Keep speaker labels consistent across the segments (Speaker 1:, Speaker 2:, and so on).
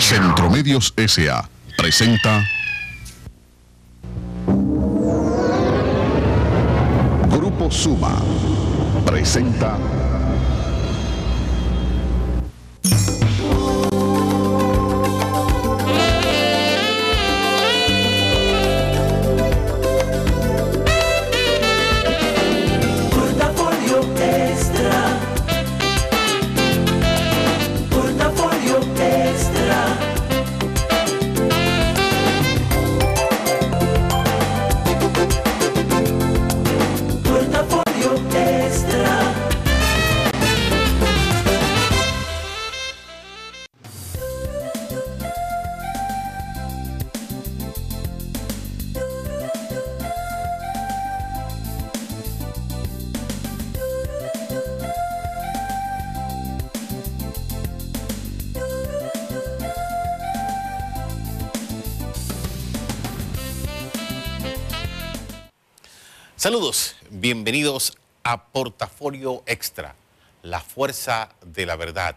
Speaker 1: Centromedios S.A. presenta Grupo Suma presenta
Speaker 2: Saludos, bienvenidos a Portafolio Extra, la fuerza de la verdad,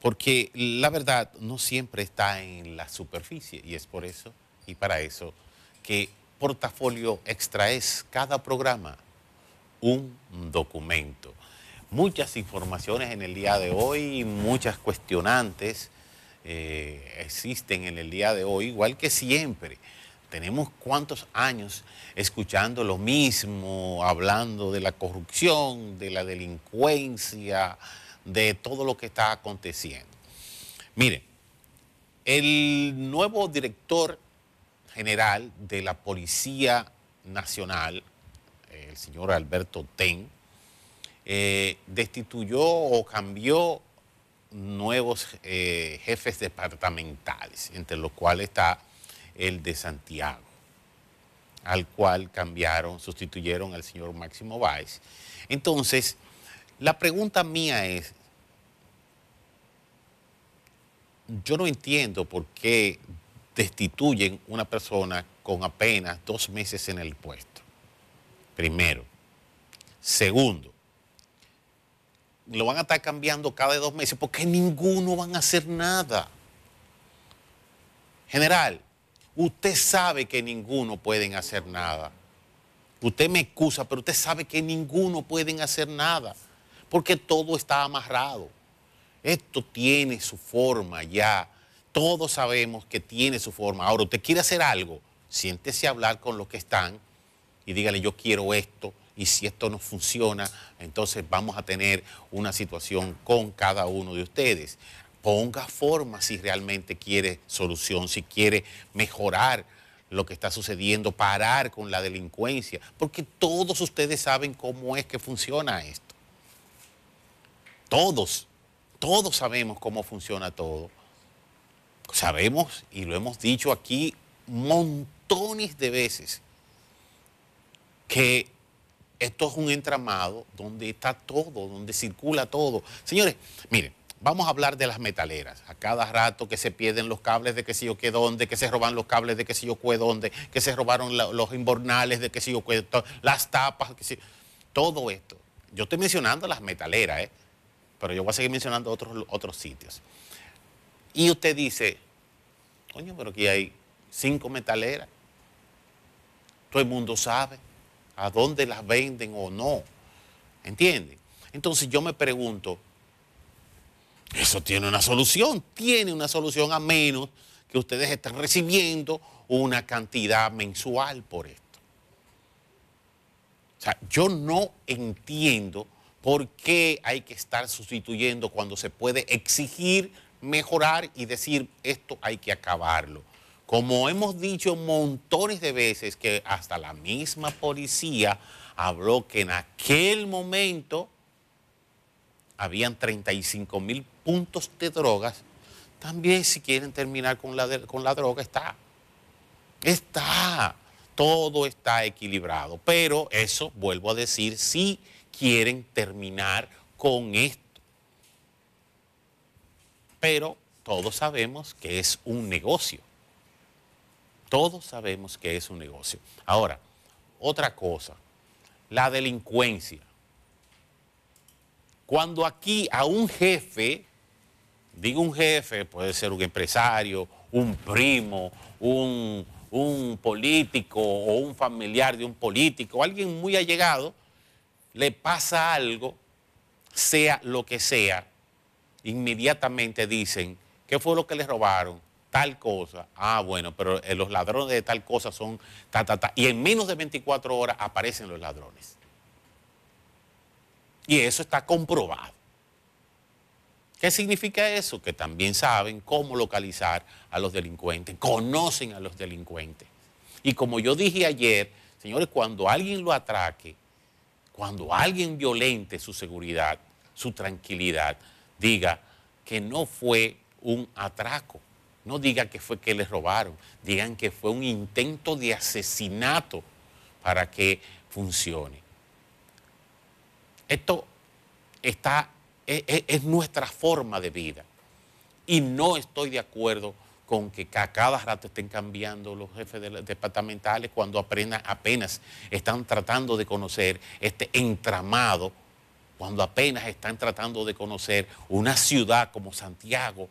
Speaker 2: porque la verdad no siempre está en la superficie y es por eso y para eso que Portafolio Extra es cada programa un documento. Muchas informaciones en el día de hoy, muchas cuestionantes eh, existen en el día de hoy, igual que siempre. Tenemos cuántos años escuchando lo mismo, hablando de la corrupción, de la delincuencia, de todo lo que está aconteciendo. Miren, el nuevo director general de la Policía Nacional, el señor Alberto Ten, eh, destituyó o cambió nuevos eh, jefes departamentales, entre los cuales está el de Santiago, al cual cambiaron, sustituyeron al señor Máximo Báez. Entonces, la pregunta mía es, yo no entiendo por qué destituyen una persona con apenas dos meses en el puesto. Primero. Segundo, lo van a estar cambiando cada dos meses porque ninguno van a hacer nada. General, usted sabe que ninguno pueden hacer nada. Usted me excusa, pero usted sabe que ninguno pueden hacer nada, porque todo está amarrado. Esto tiene su forma ya. Todos sabemos que tiene su forma. Ahora, usted quiere hacer algo, siéntese a hablar con los que están y dígale, yo quiero esto, y si esto no funciona, entonces vamos a tener una situación con cada uno de ustedes. Ponga forma si realmente quiere solución, si quiere mejorar lo que está sucediendo, parar con la delincuencia, porque todos ustedes saben cómo es que funciona esto. Todos, todos sabemos cómo funciona todo. Sabemos, y lo hemos dicho aquí montones de veces, que esto es un entramado donde está todo, donde circula todo. Señores, miren, vamos a hablar de las metaleras. A cada rato que se pierden los cables de que sé yo qué dónde, que se roban los cables de que sé yo qué dónde, que se robaron los inbornales de que sé yo qué, las tapas, todo esto. Yo estoy mencionando las metaleras, ¿eh? pero yo voy a seguir mencionando otros, otros sitios. Y usted dice, coño, pero aquí hay cinco metaleras. Todo el mundo sabe a dónde las venden o no. ¿Entienden? Entonces yo me pregunto, eso tiene una solución, tiene una solución a menos que ustedes estén recibiendo una cantidad mensual por esto. O sea, yo no entiendo por qué hay que estar sustituyendo cuando se puede exigir, mejorar y decir esto hay que acabarlo. Como hemos dicho montones de veces que hasta la misma policía habló que en aquel momento habían 35 mil puntos de drogas, también si quieren terminar con la, con la droga está. Está. Todo está equilibrado. Pero eso, vuelvo a decir, si quieren terminar con esto. Pero todos sabemos que es un negocio. Todos sabemos que es un negocio. Ahora, otra cosa, la delincuencia. Cuando aquí a un jefe Digo un jefe, puede ser un empresario, un primo, un, político o un familiar de un político, alguien muy allegado, le pasa algo, sea lo que sea, inmediatamente dicen, ¿qué fue lo que le robaron? Tal cosa. Ah, bueno, pero eh, los ladrones de tal cosa son ta, ta, ta. Y en menos de 24 horas aparecen los ladrones. Y eso está comprobado. ¿Qué significa eso? Que también saben cómo localizar a los delincuentes, conocen a los delincuentes. Y como yo dije ayer, señores, cuando alguien lo atraque, cuando alguien violente su seguridad, su tranquilidad, diga que no fue un atraco, no diga que fue que le robaron, digan que fue un intento de asesinato para que funcione. Esto está, es, es- es nuestra forma de vida. Y no estoy de acuerdo con que a cada rato estén cambiando los jefes de- departamentales cuando apenas, apenas están tratando de conocer este entramado, cuando apenas están tratando de conocer una ciudad como Santiago,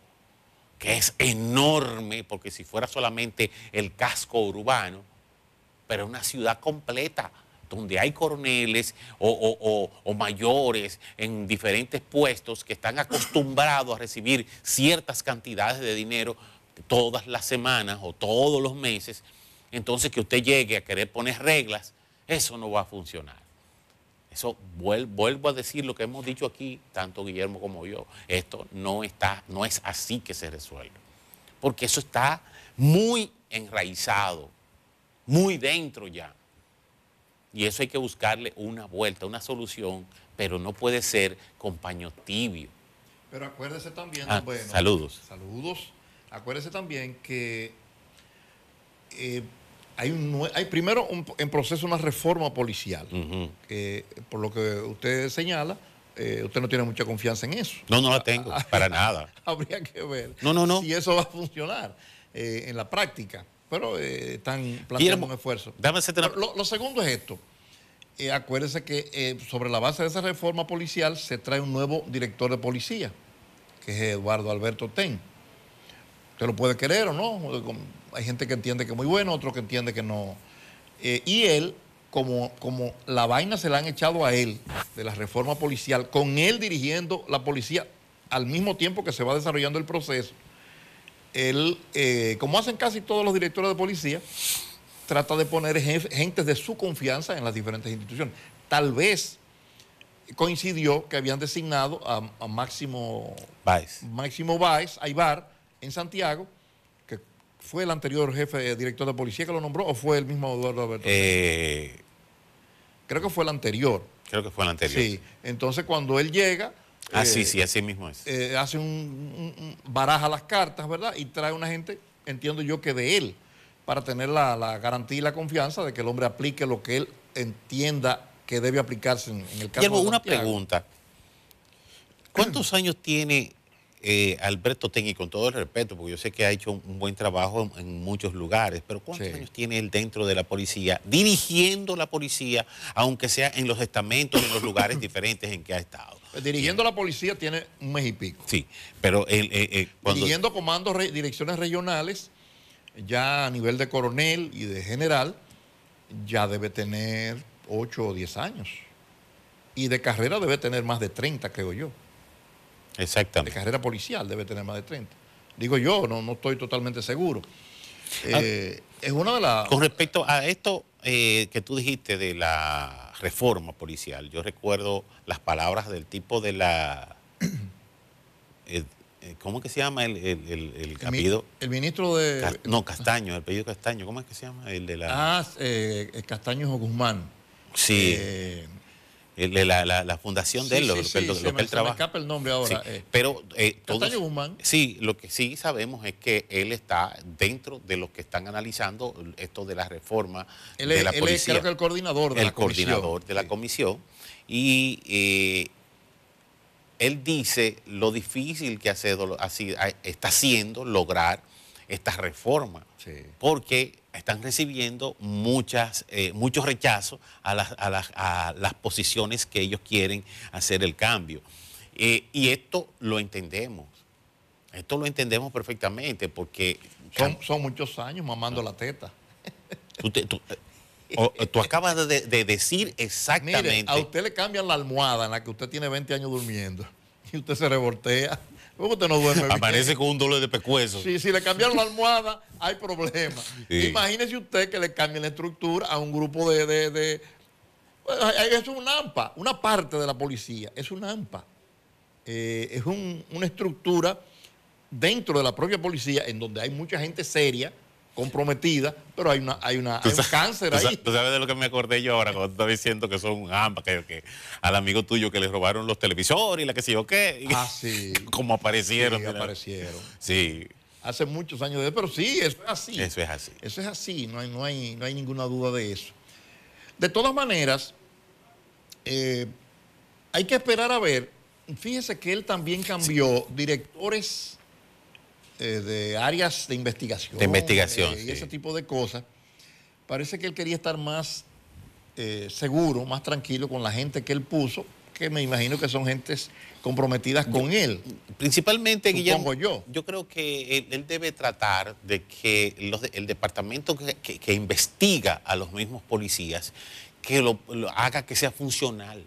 Speaker 2: que es enorme, porque si fuera solamente el casco urbano, pero una ciudad completa, donde hay coroneles o, o- mayores en diferentes puestos que están acostumbrados a recibir ciertas cantidades de dinero todas las semanas o todos los meses, entonces que usted llegue a querer poner reglas, eso no va a funcionar. Eso vuel- vuelvo a decir lo que hemos dicho aquí, tanto Guillermo como yo. Esto no está, no es así que se resuelve. Porque eso está muy enraizado, muy dentro ya. Y eso hay que buscarle una vuelta, una solución, pero no puede ser con paño tibio.
Speaker 3: Pero acuérdese también,
Speaker 2: Ah,
Speaker 3: bueno,
Speaker 2: saludos.
Speaker 3: Saludos. Acuérdese también que eh, hay, un, hay primero un- en proceso una reforma policial. Que, por lo que usted señala, eh, usted no tiene mucha confianza en eso.
Speaker 2: No, no la tengo, para nada.
Speaker 3: Habría que ver
Speaker 2: No, no, no.
Speaker 3: si eso va a funcionar eh, en la práctica. Pero eh, están planteando un esfuerzo.
Speaker 2: déjame una-
Speaker 3: Lo, lo segundo es esto. Eh, acuérdese que eh, sobre la base de esa reforma policial se trae un nuevo director de policía, que es Eduardo Alberto Ten. Usted lo puede querer o no. Hay gente que entiende que es muy bueno, otro que entiende que no. Eh, y él, como, como la vaina se la han echado a él de la reforma policial, con él dirigiendo la policía al mismo tiempo que se va desarrollando el proceso, él, eh, como hacen casi todos los directores de policía, trata de poner gentes de su confianza en las diferentes instituciones. Tal vez coincidió que habían designado a, a Máximo
Speaker 2: Vais.
Speaker 3: Máximo Báez, Aybar, en Santiago, que fue el anterior jefe director de policía que lo nombró, o fue el mismo Eduardo Alberto.
Speaker 2: Eh,
Speaker 3: Creo que fue el anterior.
Speaker 2: creo que fue el anterior.
Speaker 3: Sí. Entonces cuando él llega,
Speaker 2: Ah,
Speaker 3: eh,
Speaker 2: sí, sí, así mismo es.
Speaker 3: eh, hace un, un- un- baraja las cartas, ¿verdad? Y trae una gente, entiendo yo que de él, para tener la, la garantía y la confianza de que el hombre aplique lo que él entienda que debe aplicarse en, en el caso
Speaker 2: Guillermo,
Speaker 3: de
Speaker 2: una pregunta. ¿Cuántos años tiene eh, Alberto y con todo el respeto, porque yo sé que ha hecho un, buen trabajo en, en muchos lugares, pero ¿cuántos
Speaker 3: Sí.
Speaker 2: años tiene él dentro de la policía, dirigiendo la policía, aunque sea en los estamentos, en los lugares diferentes en que ha estado?
Speaker 3: Pues Dirigiendo la policía tiene un mes y pico.
Speaker 2: Sí, pero él, eh, eh, cuando...
Speaker 3: Dirigiendo comandos, re- direcciones regionales, ya a nivel de coronel y de general, ya debe tener 8 o 10 años. Y de carrera debe tener más de 30, creo yo. De
Speaker 2: Exactamente.
Speaker 3: carrera policial debe tener más de 30. Digo yo, no, no estoy totalmente seguro. Eh, es una de las...
Speaker 2: Con respecto a esto eh, que tú dijiste de la reforma policial, yo recuerdo las palabras del tipo de la... eh, eh, ¿Cómo que se llama el, el, el- el
Speaker 3: el, mi-
Speaker 2: apellido?
Speaker 3: el ministro de...
Speaker 2: No, Castaño, el apellido Castaño, ¿cómo es que se llama? El de la...
Speaker 3: Ah, Castaños Guzmán.
Speaker 2: sí, de la, la- la fundación de
Speaker 3: sí,
Speaker 2: él, lo,
Speaker 3: sí,
Speaker 2: lo
Speaker 3: sí,
Speaker 2: que- lo
Speaker 3: se
Speaker 2: que
Speaker 3: me-
Speaker 2: él
Speaker 3: se me
Speaker 2: trabaja.
Speaker 3: escapa el nombre ahora. Eh.
Speaker 2: pero eh, todos-
Speaker 3: Castaño Guzmán.
Speaker 2: Sí, lo que sí sabemos es que él está dentro de los que están analizando esto de la reforma
Speaker 3: Él,
Speaker 2: de
Speaker 3: es,
Speaker 2: la
Speaker 3: él es,
Speaker 2: policía.
Speaker 3: creo que el coordinador de
Speaker 2: el
Speaker 3: la comisión.
Speaker 2: coordinador de la comisión y eh, él dice lo difícil que hace- está haciendo lograr esta reforma
Speaker 3: Sí.
Speaker 2: porque están recibiendo muchas, eh, muchos rechazos a las, a, las, a las posiciones que ellos quieren hacer el cambio. Eh, y esto lo entendemos. Esto lo entendemos perfectamente porque
Speaker 3: Son, son muchos años mamando la teta.
Speaker 2: tú, te- tú- eh, o- tú acabas de, de decir exactamente.
Speaker 3: Mire, a usted le cambian la almohada en la que usted tiene 20 años durmiendo y usted se revoltea. ¿Cómo usted no duerme bien?
Speaker 2: Amanece con un dolor de pecuezo.
Speaker 3: Sí, si le cambiaron la almohada, hay problema.
Speaker 2: Sí.
Speaker 3: Imagínese usted que le cambien la estructura a un grupo de... de, de- Bueno, es un AMPA, una parte de la policía, es un AMPA. Eh, es un- una estructura dentro de la propia policía en donde hay mucha gente seria, comprometida, pero hay, una, hay, una, hay un
Speaker 2: sabes-
Speaker 3: cáncer
Speaker 2: tú
Speaker 3: ahí.
Speaker 2: Tú sabes de lo que me acordé yo ahora cuando tú estabas diciendo que son un AMPA, que, que al amigo tuyo que le robaron los televisores y la que sé yo qué.
Speaker 3: Ah, sí.
Speaker 2: Como aparecieron.
Speaker 3: Sí, aparecieron.
Speaker 2: Sí,
Speaker 3: Hace muchos años de pero sí, eso es así.
Speaker 2: eso es así.
Speaker 3: Eso es así, no hay, no hay, no hay ninguna duda de eso. De todas maneras, eh, hay que esperar a ver. Fíjese que él también cambió directores eh, de áreas de investigación.
Speaker 2: De investigación,
Speaker 3: eh, y ese tipo de cosas. Parece que él quería estar más eh, seguro, más tranquilo con la gente que él puso, que me imagino que son gentes comprometidas con él.
Speaker 2: Principalmente, Guillermo,
Speaker 3: yo.
Speaker 2: creo que él, él debe tratar de que los el departamento que, que- que investiga a los mismos policías, que lo, lo haga que sea funcional.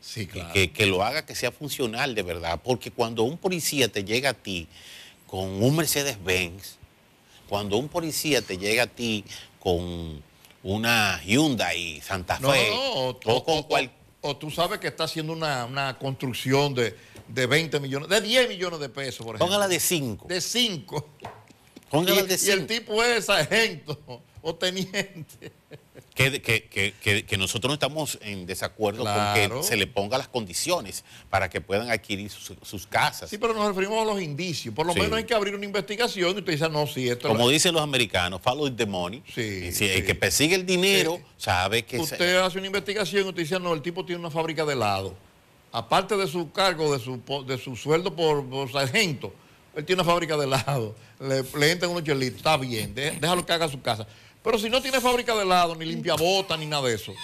Speaker 3: Sí,
Speaker 2: que, que lo haga que sea funcional de verdad. Porque cuando un policía te llega a ti con un Mercedes-Benz, cuando un policía te llega a ti con una Hyundai Santa Fe,
Speaker 3: No, no, no, O,
Speaker 2: o con
Speaker 3: o-
Speaker 2: cual-
Speaker 3: o tú sabes que está haciendo una, una construcción de, de 20 millones, de 10 millones de pesos, por ejemplo.
Speaker 2: póngala de 5.
Speaker 3: De 5.
Speaker 2: Póngala
Speaker 3: Y,
Speaker 2: de
Speaker 3: y el tipo es sargento o teniente.
Speaker 2: Que, que- que- que- nosotros no estamos en desacuerdo
Speaker 3: Claro.
Speaker 2: con que se le ponga las condiciones para que puedan adquirir sus, sus casas.
Speaker 3: Sí, pero nos referimos a los indicios. Por lo
Speaker 2: Sí.
Speaker 3: menos hay que abrir una investigación y usted dice, no, sí, esto
Speaker 2: Como dicen los americanos, follow the money.
Speaker 3: Sí,
Speaker 2: Y si el que persigue el dinero
Speaker 3: Sí.
Speaker 2: sabe que... se-
Speaker 3: Usted hace una investigación y usted dice, no, el tipo tiene una fábrica de helado. Aparte de su cargo, de su, de su sueldo por, por sargento, él tiene una fábrica de helado. Le, le entran unos chelitos, está bien, déjalo que haga su casa. Pero si no tiene fábrica de helado, ni limpia bota, ni nada de eso,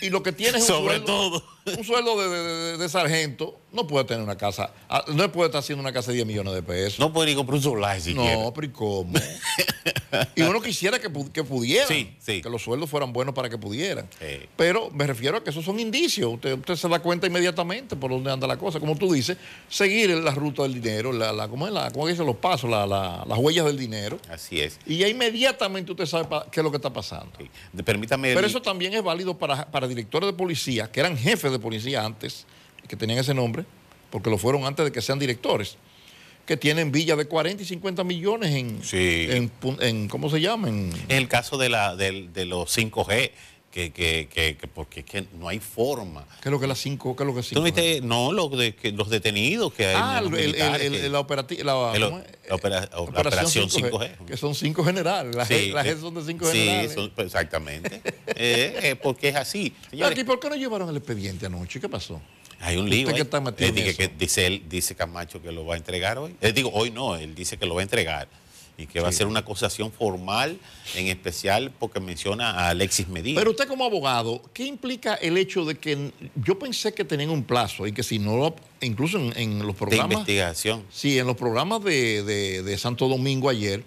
Speaker 3: y lo que tiene es un
Speaker 2: Sobre
Speaker 3: sueldo,
Speaker 2: todo.
Speaker 3: Un sueldo de, de- de- de sargento, no puede tener una casa, ah, no puede estar haciendo una casa de 10 millones de pesos.
Speaker 2: No puede ni comprar un solar si quiere.
Speaker 3: No, pero ¿y cómo? y uno quisiera que, que pudieran,
Speaker 2: Sí, sí.
Speaker 3: que los sueldos fueran buenos para que pudieran.
Speaker 2: Sí.
Speaker 3: Pero me refiero a que esos son indicios. Usted, usted se da cuenta inmediatamente por dónde anda la cosa. Como tú dices, seguir la ruta del dinero, la, la, ¿cómo es la, cómo dicen los pasos, la- la- las huellas del dinero.
Speaker 2: Así es.
Speaker 3: Y ya inmediatamente usted sabe qué es lo que está pasando.
Speaker 2: Permítame...
Speaker 3: Pero eso también es válido para, para directores de policía, que eran jefes de policía antes, que tenían ese nombre, porque lo fueron antes de que sean directores, que tienen villas de 40 y 50 millones en,
Speaker 2: Sí.
Speaker 3: en, en- ¿cómo se llama? En-
Speaker 2: el caso de, la, del- de los 5G, que, que, que- que- porque es que no hay forma.
Speaker 3: ¿Qué es lo que es la 5? ¿Qué es lo que es
Speaker 2: ¿Tú
Speaker 3: 5?
Speaker 2: no viste? No, lo de, que los detenidos que hay.
Speaker 3: Ah,
Speaker 2: los
Speaker 3: el, la,
Speaker 2: operación 5G.
Speaker 3: Que son cinco generales. Las,
Speaker 2: Sí,
Speaker 3: las son de cinco
Speaker 2: sí,
Speaker 3: generales.
Speaker 2: son- pues, exactamente. Eh, eh, porque es así. Señores,
Speaker 3: Aquí, ¿por qué no llevaron el expediente anoche? ¿Qué pasó?
Speaker 2: hay un lío.
Speaker 3: que está metido
Speaker 2: Eh, dice él, dice Camacho que lo va a entregar hoy. Digo, hoy no, él dice que lo va a entregar y que va a ser una acusación formal, en especial porque menciona a Alexis Medina.
Speaker 3: Pero usted como abogado, ¿qué implica el hecho de que yo pensé que tenían un plazo y que si no, lo- incluso en, en los
Speaker 2: de
Speaker 3: programas,
Speaker 2: investigación.
Speaker 3: sí, en los programas de, de- de Santo Domingo ayer,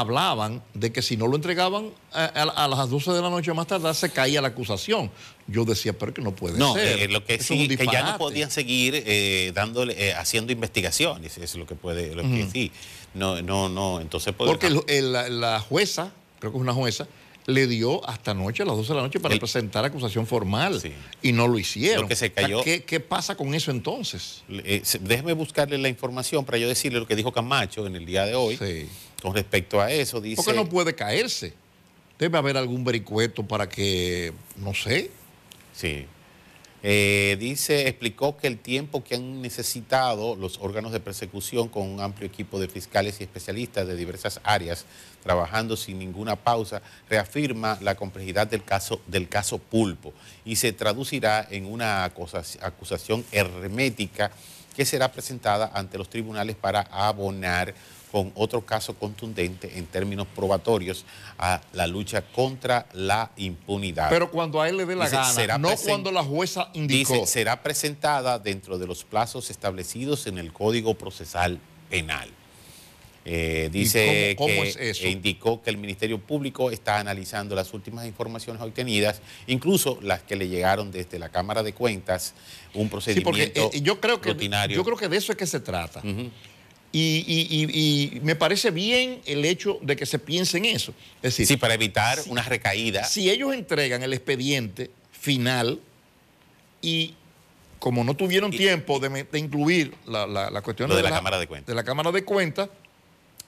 Speaker 3: hablaban de que si no lo entregaban a, a- a las 12 de la noche más tarde se caía la acusación. Yo decía, pero que no puede
Speaker 2: No,
Speaker 3: ser.
Speaker 2: eh, lo que
Speaker 3: Eso es
Speaker 2: sí,
Speaker 3: un
Speaker 2: que ya no podían seguir eh, dándole, eh, haciendo investigaciones, es lo que puede, lo que sí. No, no, no, entonces
Speaker 3: Porque el- el- la, la jueza, creo que es una jueza, le dio hasta anoche, a las 12 de la noche, para presentar acusación formal.
Speaker 2: Sí.
Speaker 3: Y no lo hicieron.
Speaker 2: Lo que se
Speaker 3: O sea,
Speaker 2: cayó-
Speaker 3: ¿Qué, qué pasa con eso entonces?
Speaker 2: eh, déjeme buscarle la información para yo decirle lo que dijo Camacho en el día de hoy
Speaker 3: Sí.
Speaker 2: con respecto a eso. Dice,
Speaker 3: Porque no puede caerse. Debe haber algún vericueto para que, no sé.
Speaker 2: Sí. Eh, dice, explicó que el tiempo que han necesitado los órganos de persecución con un amplio equipo de fiscales y especialistas de diversas áreas, trabajando sin ninguna pausa, reafirma la complejidad del caso, del caso Pulpo. Y se traducirá en una acusa- acusación hermética que será presentada ante los tribunales para abonar con otro caso contundente en términos probatorios a la lucha contra la impunidad.
Speaker 3: Pero cuando a él le dé la
Speaker 2: Dice,
Speaker 3: gana,
Speaker 2: será
Speaker 3: no cuando la jueza indicó.
Speaker 2: Dice, será presentada dentro de los plazos establecidos en el Código Procesal Penal. Eh, dice
Speaker 3: cómo- cómo
Speaker 2: que
Speaker 3: es eso?
Speaker 2: e indicó que el Ministerio Público está analizando las últimas informaciones obtenidas, incluso las que le llegaron desde la Cámara de Cuentas, un
Speaker 3: Sí,
Speaker 2: procedimiento
Speaker 3: porque eh, yo creo que
Speaker 2: rutinario.
Speaker 3: yo creo que de eso es que se trata.
Speaker 2: Ujú.
Speaker 3: Y, y- y- y me parece bien el hecho de que se piense en eso. Es decir,
Speaker 2: Sí, para evitar
Speaker 3: Sí.
Speaker 2: una recaída.
Speaker 3: si ellos entregan el expediente final y como no tuvieron tiempo de, de incluir la, la, la cuestión
Speaker 2: Lo de la Cámara de Cuentas.
Speaker 3: de la Cámara de Cuentas,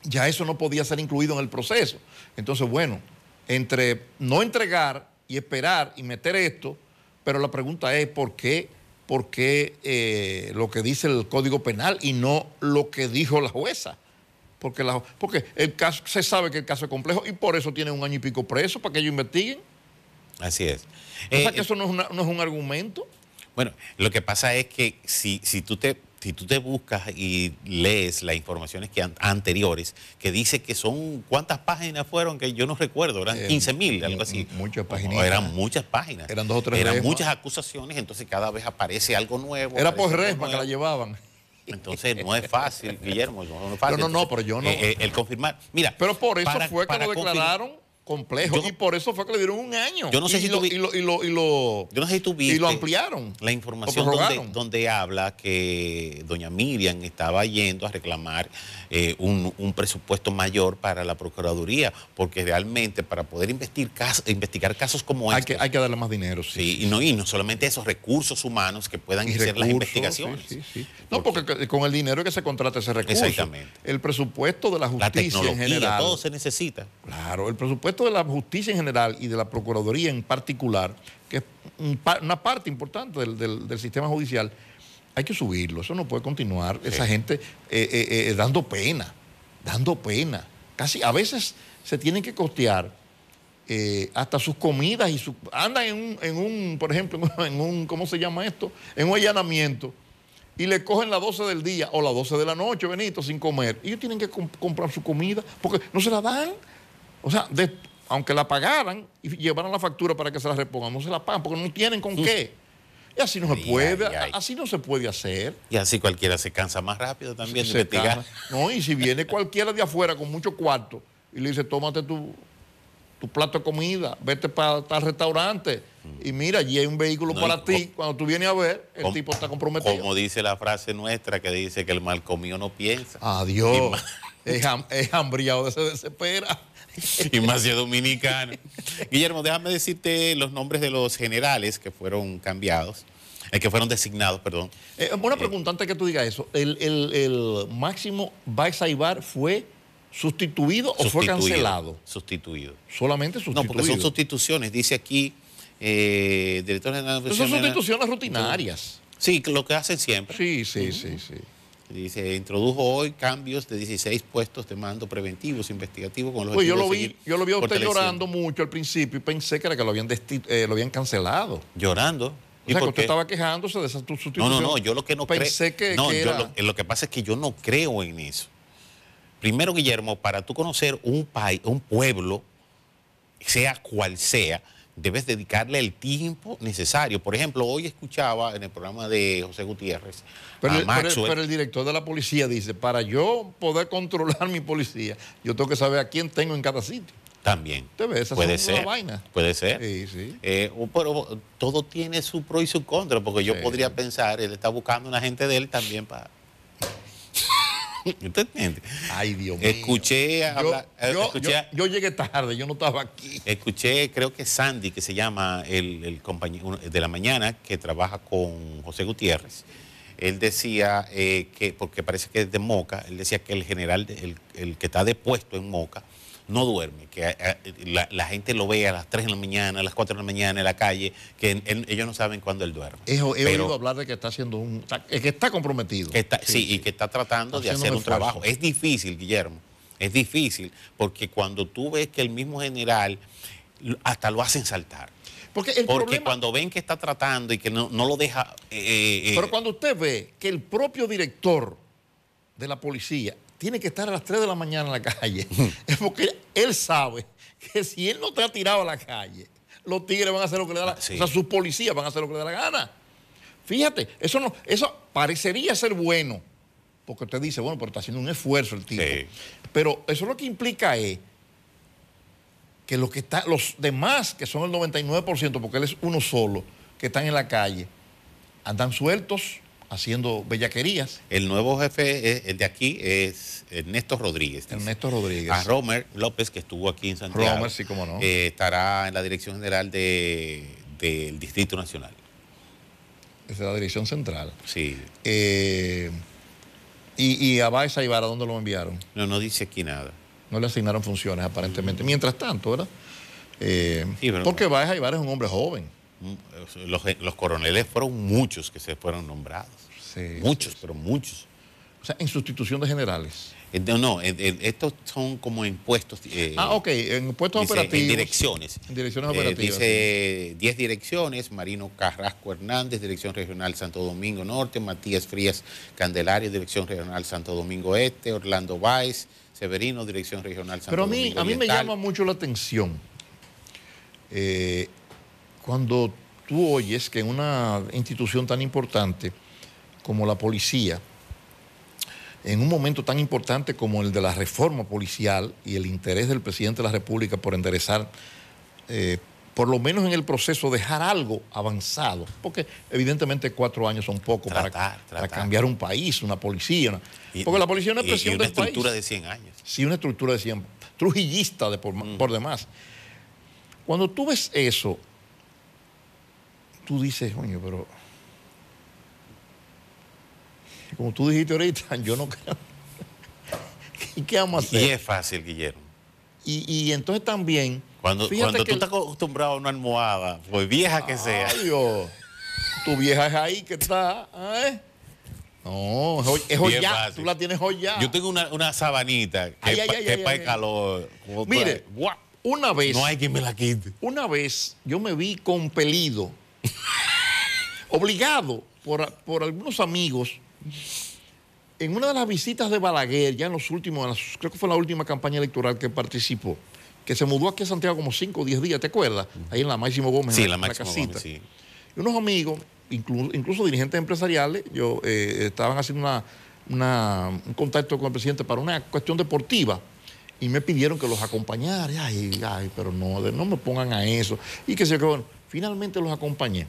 Speaker 3: ya eso no podía ser incluido en el proceso. Entonces, bueno, entre no entregar y esperar y meter esto, pero la pregunta es por qué, por qué eh, lo que dice el Código Penal y no lo que dijo la jueza. Porque, la, porque el caso, se sabe que el caso es complejo y por eso tiene un año y pico preso para que ellos investiguen.
Speaker 2: Así es.
Speaker 3: O sea
Speaker 2: Eh,
Speaker 3: que eso no es, una- no es un argumento.
Speaker 2: Bueno, lo que pasa es que si, si, tú, te, si tú te buscas y lees las informaciones que an- anteriores, que dice que son, ¿cuántas páginas fueron? Que yo no recuerdo, eran
Speaker 3: Eh,
Speaker 2: 15 mil, algo así.
Speaker 3: muchas
Speaker 2: No,
Speaker 3: paginitas.
Speaker 2: Eran muchas páginas.
Speaker 3: Eran dos o tres
Speaker 2: Eran muchas acusaciones, entonces cada vez aparece algo nuevo.
Speaker 3: Era por resma que la llevaban.
Speaker 2: Entonces no es fácil, Guillermo, no, no es fácil.
Speaker 3: No, no, no, pero yo no-
Speaker 2: eh, eh, el confirmar. Mira.
Speaker 3: Pero por eso
Speaker 2: para-
Speaker 3: fue que lo declararon complejo
Speaker 2: Yo
Speaker 3: y por eso fue que le dieron un año.
Speaker 2: Yo no sé
Speaker 3: y
Speaker 2: si
Speaker 3: lo,
Speaker 2: vi-
Speaker 3: y lo, y lo, y lo-
Speaker 2: Yo no sé si tú viste
Speaker 3: y lo ampliaron.
Speaker 2: la información donde, donde habla que doña Miriam estaba yendo a reclamar eh, un, un presupuesto mayor para la Procuraduría, porque realmente para poder investigar, casos, investigar casos como
Speaker 3: hay,
Speaker 2: este,
Speaker 3: que, hay que darle más dinero. Sí.
Speaker 2: sí, y, no, y no solamente esos recursos humanos que puedan hacer las investigaciones.
Speaker 3: sí, sí, sí. No, porque con el dinero que se contrata ese recurso.
Speaker 2: Exactamente.
Speaker 3: El presupuesto de la
Speaker 2: La
Speaker 3: justicia en
Speaker 2: tecnología,
Speaker 3: general.
Speaker 2: todo se necesita.
Speaker 3: Claro, el presupuesto de la justicia en general y de la Procuraduría en particular, que es una parte importante del, del- del sistema judicial, hay que subirlo. Eso no puede continuar. Esa gente eh, eh, eh, dando pena, dando pena. Casi a veces se tienen que costear hasta sus comidas y su, andan en un, en un, por ejemplo, en un, ¿cómo se llama esto? En un allanamiento y le cogen las 12 del día o las 12 de la noche, Benito, sin comer. Y ellos tienen que comp- comprar su comida porque no se la dan. O sea, de- aunque la pagaran y llevaran la factura para que se la repongan, no se la pagan porque no tienen con qué. Y así no se puede,
Speaker 2: ay, ay.
Speaker 3: así no se puede hacer.
Speaker 2: Y así cualquiera se cansa más rápido también de
Speaker 3: Se
Speaker 2: investigar.
Speaker 3: cansa. No, y si viene cualquiera de afuera con mucho cuarto y le dice, tómate tu, tu plato de comida, vete para tal restaurante y mira, allí hay un vehículo
Speaker 2: No,
Speaker 3: para
Speaker 2: y
Speaker 3: ti. Cuando tú vienes a ver, el tipo está comprometido.
Speaker 2: Como dice la frase nuestra que dice que el mal comido no piensa.
Speaker 3: Adiós. Es, ham- es hambriado, de se desespera.
Speaker 2: Y más de dominicano. Guillermo, déjame decirte los nombres de los generales que fueron cambiados, eh, que fueron designados, perdón.
Speaker 3: Eh, una pregunta antes que tú digas eso. ¿El, el, el Máximo Baezaibar fue sustituido o fue cancelado?
Speaker 2: Sustituido.
Speaker 3: Solamente sustituido.
Speaker 2: No, porque son sustituciones. Dice aquí, eh, director general de
Speaker 3: son sustituciones rutinarias.
Speaker 2: Sí, lo que hacen siempre.
Speaker 3: Sí, sí, sí, sí.
Speaker 2: Dice, introdujo hoy cambios de 16 puestos de mando preventivos, investigativos con los
Speaker 3: Pues yo lo vi, yo lo vi a usted llorando mucho al principio y pensé que era que lo habían, eh, lo habían cancelado.
Speaker 2: Llorando.
Speaker 3: O
Speaker 2: ¿Y
Speaker 3: sea, que usted estaba quejándose de esa tu-
Speaker 2: No,
Speaker 3: sustitución.
Speaker 2: no, no, yo lo que no creo.
Speaker 3: Pensé que,
Speaker 2: no,
Speaker 3: que
Speaker 2: yo
Speaker 3: era...
Speaker 2: lo, lo que pasa es que yo no creo en eso. Primero, Guillermo, para tú conocer un país, un pueblo, sea cual sea, debes dedicarle el tiempo necesario. Por ejemplo, hoy escuchaba en el programa de José Gutiérrez
Speaker 3: Pero,
Speaker 2: a
Speaker 3: el- pero el-
Speaker 2: Maxwell.
Speaker 3: pero el director de la policía dice, para yo poder controlar mi policía, yo tengo que saber a quién tengo en cada sitio.
Speaker 2: también.
Speaker 3: Usted ve, esas
Speaker 2: puede ser.
Speaker 3: vaina.
Speaker 2: Puede ser.
Speaker 3: Sí, sí.
Speaker 2: Eh, pero todo tiene su pro y su contra, porque yo
Speaker 3: Sí.
Speaker 2: podría pensar, él está buscando una gente de él también para. ¿Usted entiende?
Speaker 3: Ay, Dios mío.
Speaker 2: Escuché
Speaker 3: Yo,
Speaker 2: hablar- eh,
Speaker 3: yo-
Speaker 2: escuché-
Speaker 3: yo- yo llegué tarde, yo no estaba aquí.
Speaker 2: Escuché, creo que Sandy, que se llama el, el compañero de la mañana, que trabaja con José Gutiérrez. Él decía eh, que, porque parece que es de Moca, él decía que el general, el que está depuesto en Moca, no duerme, que eh, la, la gente lo ve a las 3 de la mañana, a las 4 de la mañana en la calle, que ellos no saben cuándo él duerme.
Speaker 3: He, he
Speaker 2: Pero-
Speaker 3: oído hablar de que está haciendo un... que está comprometido.
Speaker 2: que está- sí, y que está tratando de hacer
Speaker 3: un
Speaker 2: trabajo. Es difícil, Guillermo. Es difícil porque cuando tú ves que el mismo general hasta lo hacen saltar.
Speaker 3: Porque el
Speaker 2: Porque
Speaker 3: problema...
Speaker 2: cuando ven que está tratando y que no, no lo deja... eh, eh,
Speaker 3: Pero cuando usted ve que el propio director de la policía tiene que estar a las 3 de la mañana en la calle, es porque él sabe que si él no está tirado a la calle, los tigres van a hacer lo que le da la
Speaker 2: Ah, sí.
Speaker 3: O sea, sus policías van a hacer lo que le da la gana. Fíjate, eso no, eso parecería ser bueno, porque usted dice, bueno, pero está haciendo un esfuerzo el tipo.
Speaker 2: Sí.
Speaker 3: Pero eso lo que implica es que los, que está, los demás, que son el 99%, porque él es uno solo, que están en la calle, andan sueltos haciendo bellaquerías.
Speaker 2: El nuevo jefe, eh, el de aquí, es Ernesto Rodríguez. dice.
Speaker 3: Ernesto Rodríguez.
Speaker 2: A Romer López, que estuvo aquí en Santiago.
Speaker 3: Romer, sí, cómo no.
Speaker 2: eh, estará en la Dirección General de- del Distrito Nacional.
Speaker 3: Esa es la dirección central.
Speaker 2: Sí.
Speaker 3: Eh, y, y a Baeza Ibarra, ¿dónde lo enviaron?
Speaker 2: No, no dice aquí nada.
Speaker 3: No le asignaron funciones, aparentemente. Mientras tanto, ¿verdad? Eh,
Speaker 2: Sí, pero-
Speaker 3: porque Baeza Ibarra es un hombre joven.
Speaker 2: Mm, Los, los coroneles fueron muchos que se fueron nombrados.
Speaker 3: Sí,
Speaker 2: muchos,
Speaker 3: sí,
Speaker 2: pero muchos.
Speaker 3: O sea, en sustitución de generales.
Speaker 2: Eh, No, no, eh, eh, estos son como impuestos. eh,
Speaker 3: ah, ok, en puestos
Speaker 2: dice,
Speaker 3: operativos.
Speaker 2: En direcciones.
Speaker 3: En direcciones
Speaker 2: Eh,
Speaker 3: operativas.
Speaker 2: dice 10 direcciones, Marino Carrasco Hernández, Dirección Regional Santo Domingo Norte, Matías Frías Candelario, Dirección Regional Santo Domingo Este, Orlando Báez, Severino, Dirección Regional Santo
Speaker 3: Pero a mí,
Speaker 2: Domingo
Speaker 3: a mí me llama mucho la atención eh, cuando tú oyes que en una institución tan importante como la policía, en un momento tan importante como el de la reforma policial y el interés del presidente de la República por enderezar, eh, por lo menos en el proceso, dejar algo avanzado, porque evidentemente cuatro años son poco para,
Speaker 2: Tratar,
Speaker 3: para
Speaker 2: tratar.
Speaker 3: cambiar un país, una policía, una-
Speaker 2: Y-
Speaker 3: porque la policía es una
Speaker 2: y- y una
Speaker 3: del país.
Speaker 2: estructura de 100 años.
Speaker 3: Sí, una estructura de siempre. Trujillista de por,
Speaker 2: Mm.
Speaker 3: por demás. Cuando tú ves eso, tú dices, coño, pero. Como tú dijiste ahorita, yo no creo. ¿Y qué vamos a
Speaker 2: Y
Speaker 3: hacer?
Speaker 2: es fácil, Guillermo.
Speaker 3: Y, y entonces también.
Speaker 2: Cuando,
Speaker 3: fíjate
Speaker 2: cuando tú
Speaker 3: que-
Speaker 2: estás acostumbrado a una almohada, pues vieja que sea,
Speaker 3: Ay, Dios, tu vieja es ahí que está. ¿eh? No, es joya. Tú la tienes joya.
Speaker 2: yo tengo una, una sabanita que
Speaker 3: Ay,
Speaker 2: es para el calor.
Speaker 3: Mire, una vez.
Speaker 2: no hay quien me la quite.
Speaker 3: Una vez yo me vi compelido, obligado por, por algunos amigos, en una de las visitas de Balaguer, ya en los últimos, creo que fue la última campaña electoral que participó, que se mudó aquí a Santiago como 5 o 10 días, ¿te acuerdas? Ahí en la Máximo Gómez.
Speaker 2: Sí,
Speaker 3: en
Speaker 2: la
Speaker 3: en
Speaker 2: máxima
Speaker 3: casita.
Speaker 2: Gómez, sí.
Speaker 3: Y unos amigos, incluso, incluso dirigentes empresariales, yo eh, estaban haciendo una, una- un contacto con el presidente para una cuestión deportiva y me pidieron que los acompañara. Ay, ay, pero no, no me pongan a eso. Y que que bueno, finalmente los acompañé.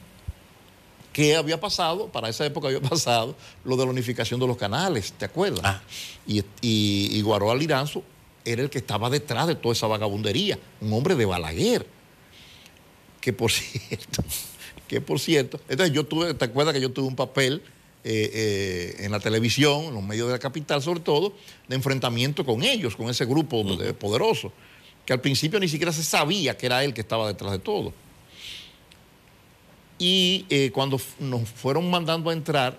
Speaker 3: ¿Qué había pasado? Para esa época había pasado lo de la unificación de los canales, ¿te acuerdas?
Speaker 2: Ah.
Speaker 3: Y, y, y Guaroa Liranzo era el que estaba detrás de toda esa vagabundería, un hombre de Balaguer que por cierto, que por cierto, entonces yo tuve, ¿te acuerdas que yo tuve un papel eh, eh, en la televisión, en los medios de la capital sobre todo, de enfrentamiento con ellos, con ese grupo de- poderoso, que al principio ni siquiera se sabía que era él que estaba detrás de todo. Y eh, cuando nos fueron mandando a entrar,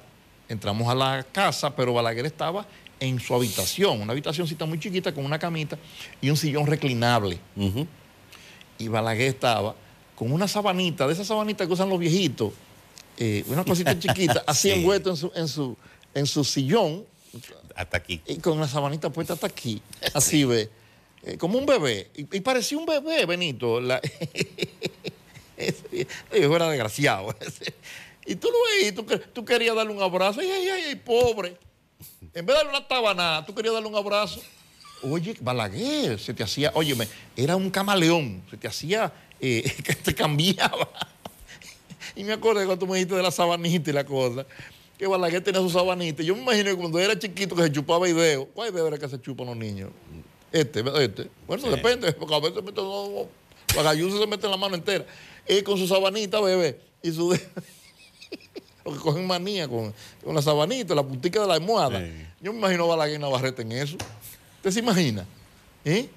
Speaker 3: entramos a la casa, pero Balaguer estaba en su habitación, una habitacióncita muy chiquita con una camita y un sillón reclinable y Balaguer estaba con una sabanita, de esas sabanitas que usan los viejitos, eh, una cosita chiquita, así
Speaker 2: Sí.
Speaker 3: envuelto en su, en, su, en su sillón,
Speaker 2: Hasta aquí.
Speaker 3: y con la sabanita puesta hasta aquí, así ve, eh, como un bebé. Y, y parecía un bebé, Benito. La, ese viejo era desgraciado. y tú lo veías, tú, tú querías darle un abrazo, ay, ay, ay, pobre. En vez de darle una tabanada, tú querías darle un abrazo. Oye, Balaguer, se te hacía, óyeme, era un camaleón, se te hacía, eh, que te cambiaba. Y me acordé cuando tú me dijiste de la sabanita y la cosa, que Balaguer tenía su sabanita. Yo me imagino que cuando era chiquito que se chupaba video. ¿Cuál video era que se chupan los niños? Este, este. Bueno,
Speaker 2: Sí.
Speaker 3: depende, porque a veces meten, no, no, los gallusos se meten la mano entera. Él con su sabanita, bebé, y su. Porque cogen manía con, con la sabanita, la puntica de la almohada.
Speaker 2: Sí.
Speaker 3: Yo me imagino Balaguer Navarrete en eso. ¿Usted se imagina? ¿Eh?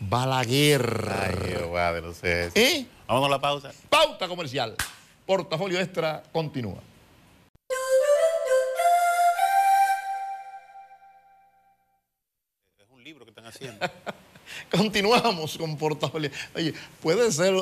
Speaker 3: Balaguer.
Speaker 2: Ay, Jehová, de los sé.
Speaker 3: ¿Eh?
Speaker 2: Vamos a la pausa.
Speaker 3: Pauta comercial. Portafolio Extra continúa.
Speaker 2: Es un libro que están haciendo.
Speaker 3: Continuamos con Portafolio. Oye, puede ser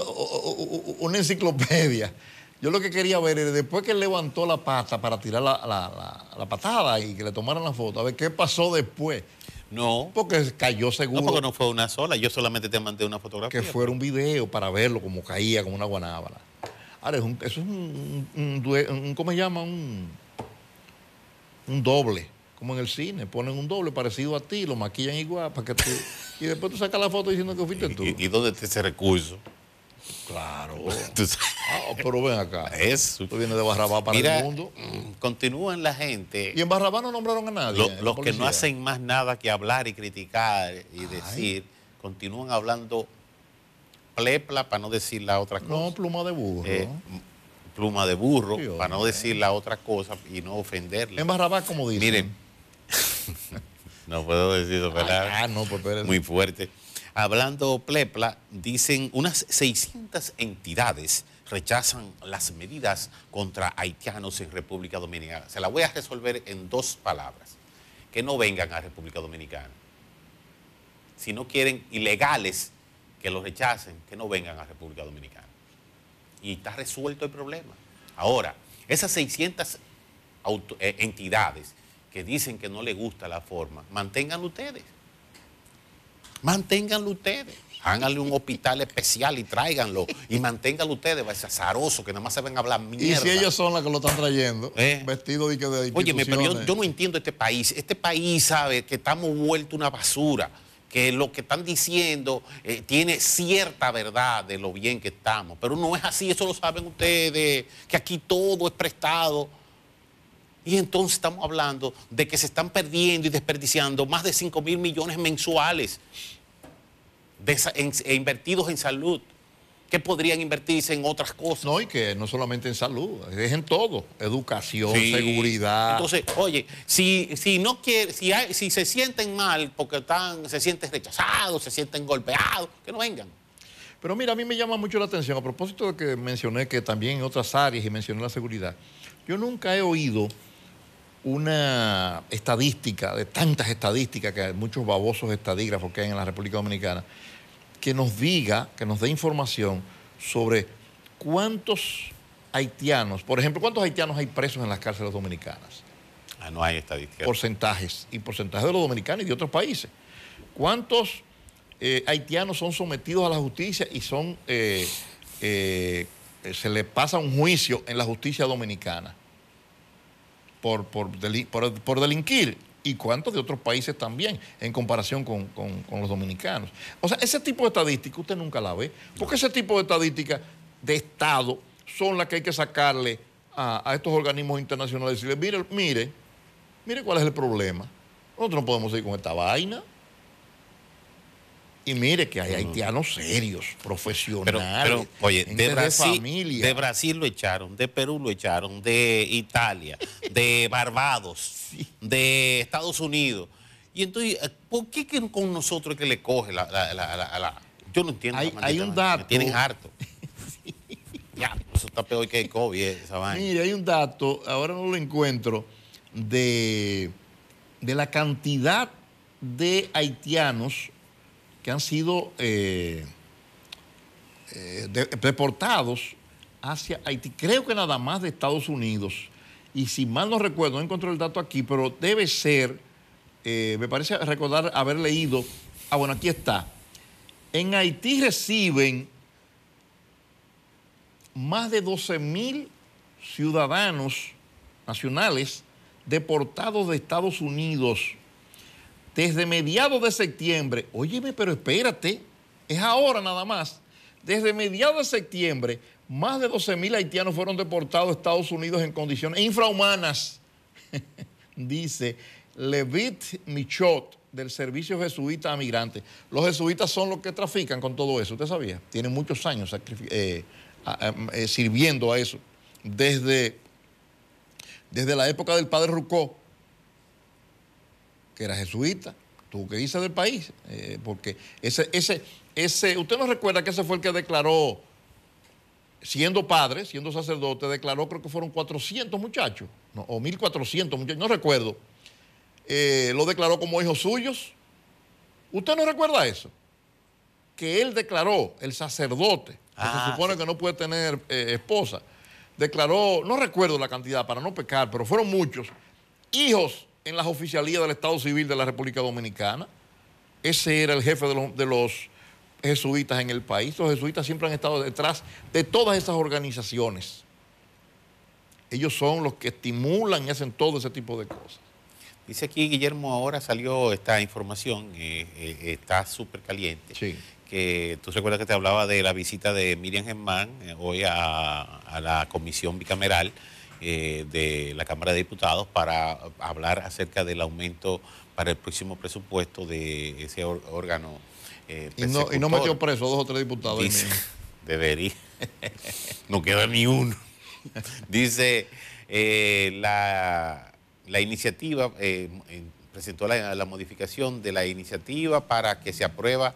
Speaker 3: una enciclopedia. Yo lo que quería ver es después que levantó la pata para tirar la, la- la- la patada y que le tomaran la foto, a ver qué pasó después.
Speaker 2: No,
Speaker 3: Porque cayó seguro
Speaker 2: no porque no fue una sola. Yo solamente te mandé una fotografía.
Speaker 3: que fuera un video para verlo como caía como una guanábana. Ahora, es un- eso es un, un- ¿cómo se llama? Un, un doble. Como en el cine, ponen un doble parecido a ti, lo maquillan igual para que tú... Y después tú sacas la foto diciendo que fuiste tú.
Speaker 2: ¿Y, y dónde está ese recurso?
Speaker 3: Claro. Ah, pero ven acá.
Speaker 2: Eso.
Speaker 3: Tú vienes de Barrabá para
Speaker 2: Mira,
Speaker 3: el mundo.
Speaker 2: mm, continúan la gente.
Speaker 3: Y en Barrabá no nombraron a nadie.
Speaker 2: Lo-
Speaker 3: la
Speaker 2: los que no hacen más nada que hablar y criticar y decir, continúan hablando plepla para no decir la otra cosa.
Speaker 3: No, pluma de burro.
Speaker 2: Eh, pluma de burro para no decir la otra cosa y no ofenderle.
Speaker 3: En Barrabá, como dicen.
Speaker 2: Miren, no puedo decir eso, ¿verdad?
Speaker 3: Ah, no, pues espérate.
Speaker 2: Muy fuerte. Hablando plepla, dicen unas 600 entidades rechazan las medidas contra haitianos en República Dominicana. Se la voy a resolver en dos palabras. Que no vengan a República Dominicana. Si no quieren ilegales que los rechacen, que no vengan a República Dominicana. Y está resuelto el problema. Ahora, esas 600 auto- eh, entidades que dicen que no les gusta la forma, manténganlo ustedes. Manténganlo ustedes. Háganle un hospital especial y tráiganlo. Y manténganlo ustedes, va a ser azaroso, que nada más se ven a hablar mierda.
Speaker 3: Y si ellos son las que lo están trayendo,
Speaker 2: Eh.
Speaker 3: vestidos de, que de
Speaker 2: Óyeme, pero yo, yo no entiendo este país. Este país sabe que estamos vueltos una basura, que lo que están diciendo eh, tiene cierta verdad de lo bien que estamos, pero no es así, eso lo saben ustedes, que aquí todo es prestado. Y entonces estamos hablando de que se están perdiendo y desperdiciando más de 5 mil millones mensuales de sa- en- e invertidos en salud, que podrían invertirse en otras cosas.
Speaker 3: No, y que no solamente en salud, es en todo. Educación,
Speaker 2: Sí.
Speaker 3: seguridad.
Speaker 2: Entonces, oye, si, si no quiere, si, hay- si se sienten mal porque están, se sienten rechazados, se sienten golpeados, que no vengan.
Speaker 3: Pero mira, a mí me llama mucho la atención, a propósito de que mencioné que también en otras áreas y mencioné la seguridad, yo nunca he oído una estadística, de tantas estadísticas que hay, muchos babosos estadígrafos que hay en la República Dominicana, que nos diga, que nos dé información sobre cuántos haitianos, por ejemplo, cuántos haitianos hay presos en las cárceles dominicanas
Speaker 2: Ah, no hay estadística.
Speaker 3: porcentajes y porcentajes de los dominicanos y de otros países. ¿Cuántos eh, haitianos son sometidos a la justicia y son eh, eh, se les pasa un juicio en la justicia dominicana por, por, por- por delinquir? ¿Y cuántos de otros países también en comparación con, con- los dominicanos? O sea, ese tipo de estadística usted nunca la ve, porque ese tipo de estadísticas de Estado son las que hay que sacarle a, a estos organismos internacionales y decirles, mire, mire, Mire cuál es el problema. Nosotros no podemos seguir con esta vaina. Y mire que hay haitianos serios, profesionales.
Speaker 2: pero, oye, de Brasil,
Speaker 3: familia.
Speaker 2: de Brasil lo echaron, de Perú lo echaron, de Italia, de Barbados, de Estados Unidos. Y entonces, ¿por qué que con nosotros es que le coge la... la- la- la- la- Yo no entiendo.
Speaker 3: Hay- un.
Speaker 2: Me
Speaker 3: dato.
Speaker 2: tienen harto. Ya, eso está peor que el COVID, esa vaina.
Speaker 3: Mire, hay un dato, ahora no lo encuentro, de, de la cantidad de haitianos que han sido eh, eh, de- deportados hacia Haití. Creo que nada más de Estados Unidos. Y si mal no recuerdo, no encontré el dato aquí, pero debe ser, eh, me parece recordar haber leído, ah, bueno, aquí está. En Haití reciben más de 12 mil ciudadanos nacionales deportados de Estados Unidos desde mediados de septiembre. Óyeme, pero espérate, es ahora nada más. Desde mediados de septiembre, más de 12 mil haitianos fueron deportados a Estados Unidos en condiciones infrahumanas, dice Levit Michot del Servicio Jesuita a Migrantes. Los jesuitas son los que trafican con todo eso, ¿usted sabía? Tienen muchos años eh, eh, sirviendo a eso. Desde, desde la época del padre Rucó, que era jesuita, tuvo que irse del país, eh, porque ese, ese, ese, usted no recuerda que ese fue el que declaró, siendo padre, siendo sacerdote, declaró, creo que fueron 400 muchachos, no, o 1400 muchachos, no recuerdo, eh, lo declaró como hijos suyos. ¿Usted no recuerda eso? Que él declaró, el sacerdote, que
Speaker 2: Ah,
Speaker 3: se supone que no puede tener eh, esposa, declaró, no recuerdo la cantidad para no pecar, pero fueron muchos, hijos en las oficialías del Estado Civil de la República Dominicana. Ese era el jefe de los, de los jesuitas en el país. Los jesuitas siempre han estado detrás de todas esas organizaciones. Ellos son los que estimulan y hacen todo ese tipo de cosas.
Speaker 2: Dice aquí Guillermo, ahora salió esta información, eh, eh, está súper caliente.
Speaker 3: Sí.
Speaker 2: Que tú recuerdas que te hablaba de la visita de Miriam Germán eh, hoy a, a la comisión bicameral eh, de la Cámara de Diputados para hablar acerca del aumento para el próximo presupuesto de ese órgano. eh,
Speaker 3: Y no, y no
Speaker 2: persecutor.
Speaker 3: metió preso dos o tres diputados.
Speaker 2: Dice, debería. no queda ni uno. Dice, eh, la, la iniciativa, eh, presentó la, la modificación de la iniciativa para que se aprueba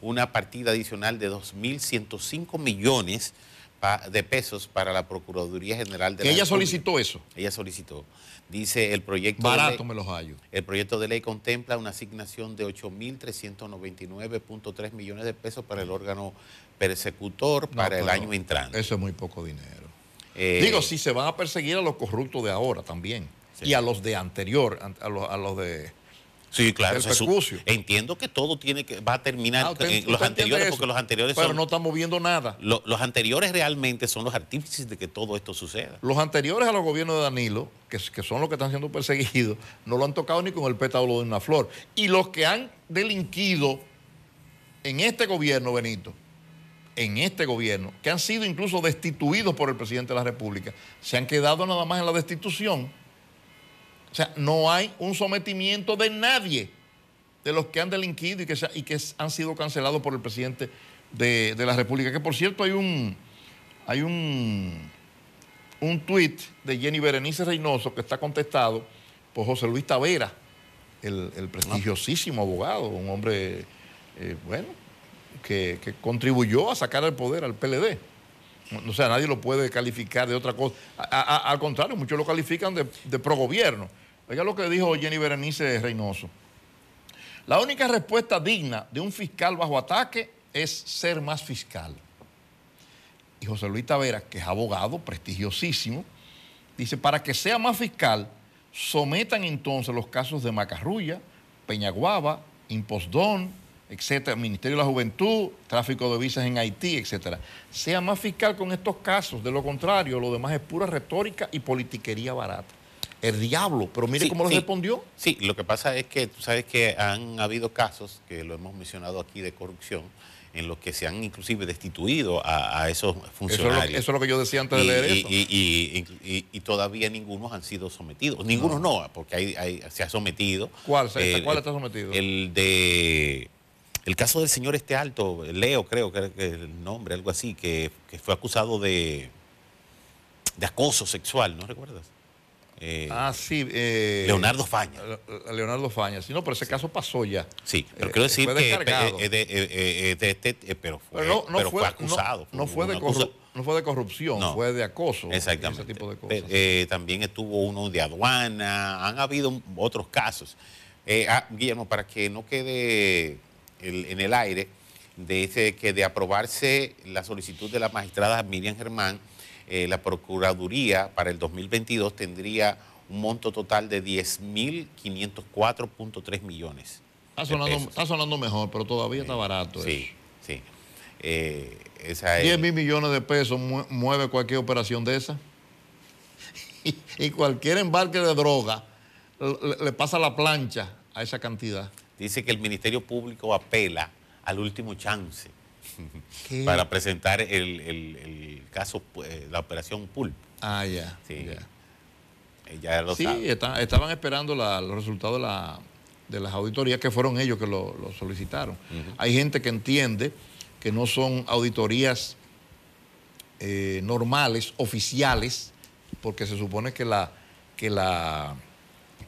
Speaker 2: una partida adicional de 2.105 millones de pesos para la Procuraduría General de
Speaker 3: Que
Speaker 2: la
Speaker 3: ella
Speaker 2: República.
Speaker 3: solicitó eso.
Speaker 2: Ella solicitó. Dice el proyecto... de
Speaker 3: Barato
Speaker 2: ley-
Speaker 3: me los hallo.
Speaker 2: el proyecto de ley contempla una asignación de 8.399.3 millones de pesos para el órgano persecutor
Speaker 3: No,
Speaker 2: para el año entrante.
Speaker 3: Eso es muy poco dinero.
Speaker 2: Eh,
Speaker 3: Digo, si se van a perseguir a los corruptos de ahora también.
Speaker 2: Sí.
Speaker 3: Y a los de anterior, an- a los, a los de...
Speaker 2: Sí, claro.
Speaker 3: el
Speaker 2: su- entiendo que todo tiene que va a terminar
Speaker 3: Ah, usted-
Speaker 2: en los anteriores, porque los anteriores
Speaker 3: Pero
Speaker 2: son
Speaker 3: no estamos viendo nada.
Speaker 2: lo- los anteriores realmente son los artífices de que todo esto suceda.
Speaker 3: Los anteriores a los gobiernos de Danilo, que, que son los que están siendo perseguidos, no lo han tocado ni con el pétalo de una flor. Y los que han delinquido en este gobierno, Benito, en este gobierno, que han sido incluso destituidos por el presidente de la República, se han quedado nada más en la destitución. O sea, no hay un sometimiento de nadie de los que han delinquido y que, y que han sido cancelados por el presidente de, de la República. Que por cierto hay un, hay un, un tuit de Jenny Berenice Reynoso que está contestado por José Luis Tavera, el, el prestigiosísimo abogado, un hombre, eh, bueno, que, que contribuyó a sacar al poder al PLD. O sea, nadie lo puede calificar de otra cosa. Al contrario, muchos lo califican de, de progobierno. Oiga lo que dijo Jenny Berenice Reynoso. La única respuesta digna de un fiscal bajo ataque es ser más fiscal. Y José Luis Tavera, que es abogado prestigiosísimo, dice, para que sea más fiscal, sometan entonces los casos de Macarrulla, Peñaguaba, Impostón, etcétera, Ministerio de la Juventud, tráfico de visas en Haití, etcétera. Sea más fiscal con estos casos, de lo contrario, lo demás es pura retórica y politiquería barata. El diablo, pero mire
Speaker 2: Sí,
Speaker 3: cómo lo
Speaker 2: sí.
Speaker 3: respondió.
Speaker 2: Sí, lo que pasa es que tú sabes que han habido casos, que lo hemos mencionado aquí, de corrupción, en los que se han inclusive destituido a, a esos
Speaker 3: Eso es, lo,
Speaker 2: funcionarios.
Speaker 3: eso es lo que yo decía antes de
Speaker 2: y,
Speaker 3: leer eso.
Speaker 2: y- y- y- y todavía ninguno han sido sometidos. Ninguno no, porque hay- hay- se ha sometido.
Speaker 3: ¿Cuál? ¿Se-
Speaker 2: Eh,
Speaker 3: ¿Cuál está sometido?
Speaker 2: El de. El caso del señor este alto, Leo, creo que es el nombre, algo así, que, que fue acusado de, de acoso sexual, ¿no recuerdas? Eh,
Speaker 3: ah, sí. eh,
Speaker 2: Leonardo Faña.
Speaker 3: Le- Leonardo Faña. Sí, no, pero ese caso pasó ya.
Speaker 2: Sí, pero quiero decir que. pero fue, acusado.
Speaker 3: No, no fue de
Speaker 2: acusa-
Speaker 3: no fue de corrupción,
Speaker 2: No.
Speaker 3: fue de acoso.
Speaker 2: Exactamente.
Speaker 3: Ese tipo de cosas.
Speaker 2: Eh, también estuvo uno de aduana, han habido otros casos. Eh, ah, Guillermo, para que no quede el- en el aire, de ese, que de aprobarse la solicitud de la magistrada Miriam Germán, eh, la Procuraduría para el 2022 tendría un monto total de 10.504.3 millones.
Speaker 3: está, sonando, está sonando mejor, pero todavía está barato.
Speaker 2: Sí,
Speaker 3: eso.
Speaker 2: sí. Eh, esa es-
Speaker 3: 10 mil millones de pesos mue- mueve cualquier operación de esa. Y, y cualquier embarque de droga le, le pasa la plancha a esa cantidad.
Speaker 2: Dice que el Ministerio Público apela al último chance
Speaker 3: ¿Qué?
Speaker 2: para presentar el, el- el caso, eh, la operación Pulp.
Speaker 3: Ah, ya.
Speaker 2: Sí,
Speaker 3: ya.
Speaker 2: Eh, ya lo
Speaker 3: Sí, está- estaban esperando la- los resultados de, la- de las auditorías que fueron ellos que lo, lo solicitaron. Hay gente que entiende que no son auditorías eh, normales, oficiales, porque se supone que la, que la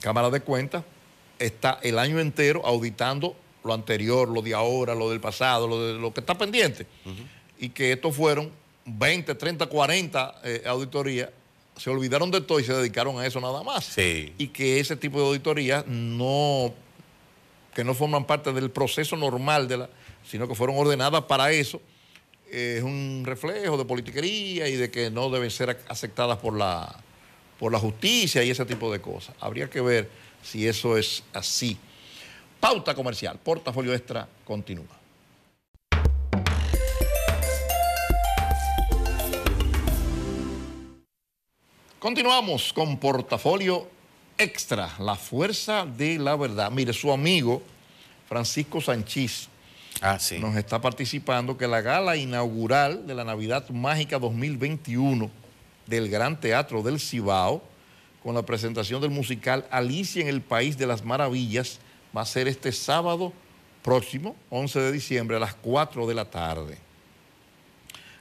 Speaker 3: Cámara de Cuentas está el año entero auditando lo anterior, lo de ahora, lo del pasado, lo, de, lo que está pendiente. Y que estos fueron 20, 30, 40 eh, auditorías, se olvidaron de todo y se dedicaron a eso nada más.
Speaker 2: Sí.
Speaker 3: Y que ese tipo de auditorías no, que no forman parte del proceso normal de la, sino que fueron ordenadas para eso, eh, es un reflejo de politiquería y de que no deben ser ac- aceptadas por la, por la justicia y ese tipo de cosas. Habría que ver si eso es así. Pauta comercial, portafolio extra continúa. Continuamos con portafolio Extra, la fuerza de la verdad. Mire, su amigo Francisco Sanchís
Speaker 2: Ah, sí.
Speaker 3: nos está participando que la gala inaugural de la Navidad Mágica 2021 del Gran Teatro del Cibao, con la presentación del musical Alicia en el País de las Maravillas, va a ser este sábado próximo, 11 de diciembre, a las 4 de la tarde.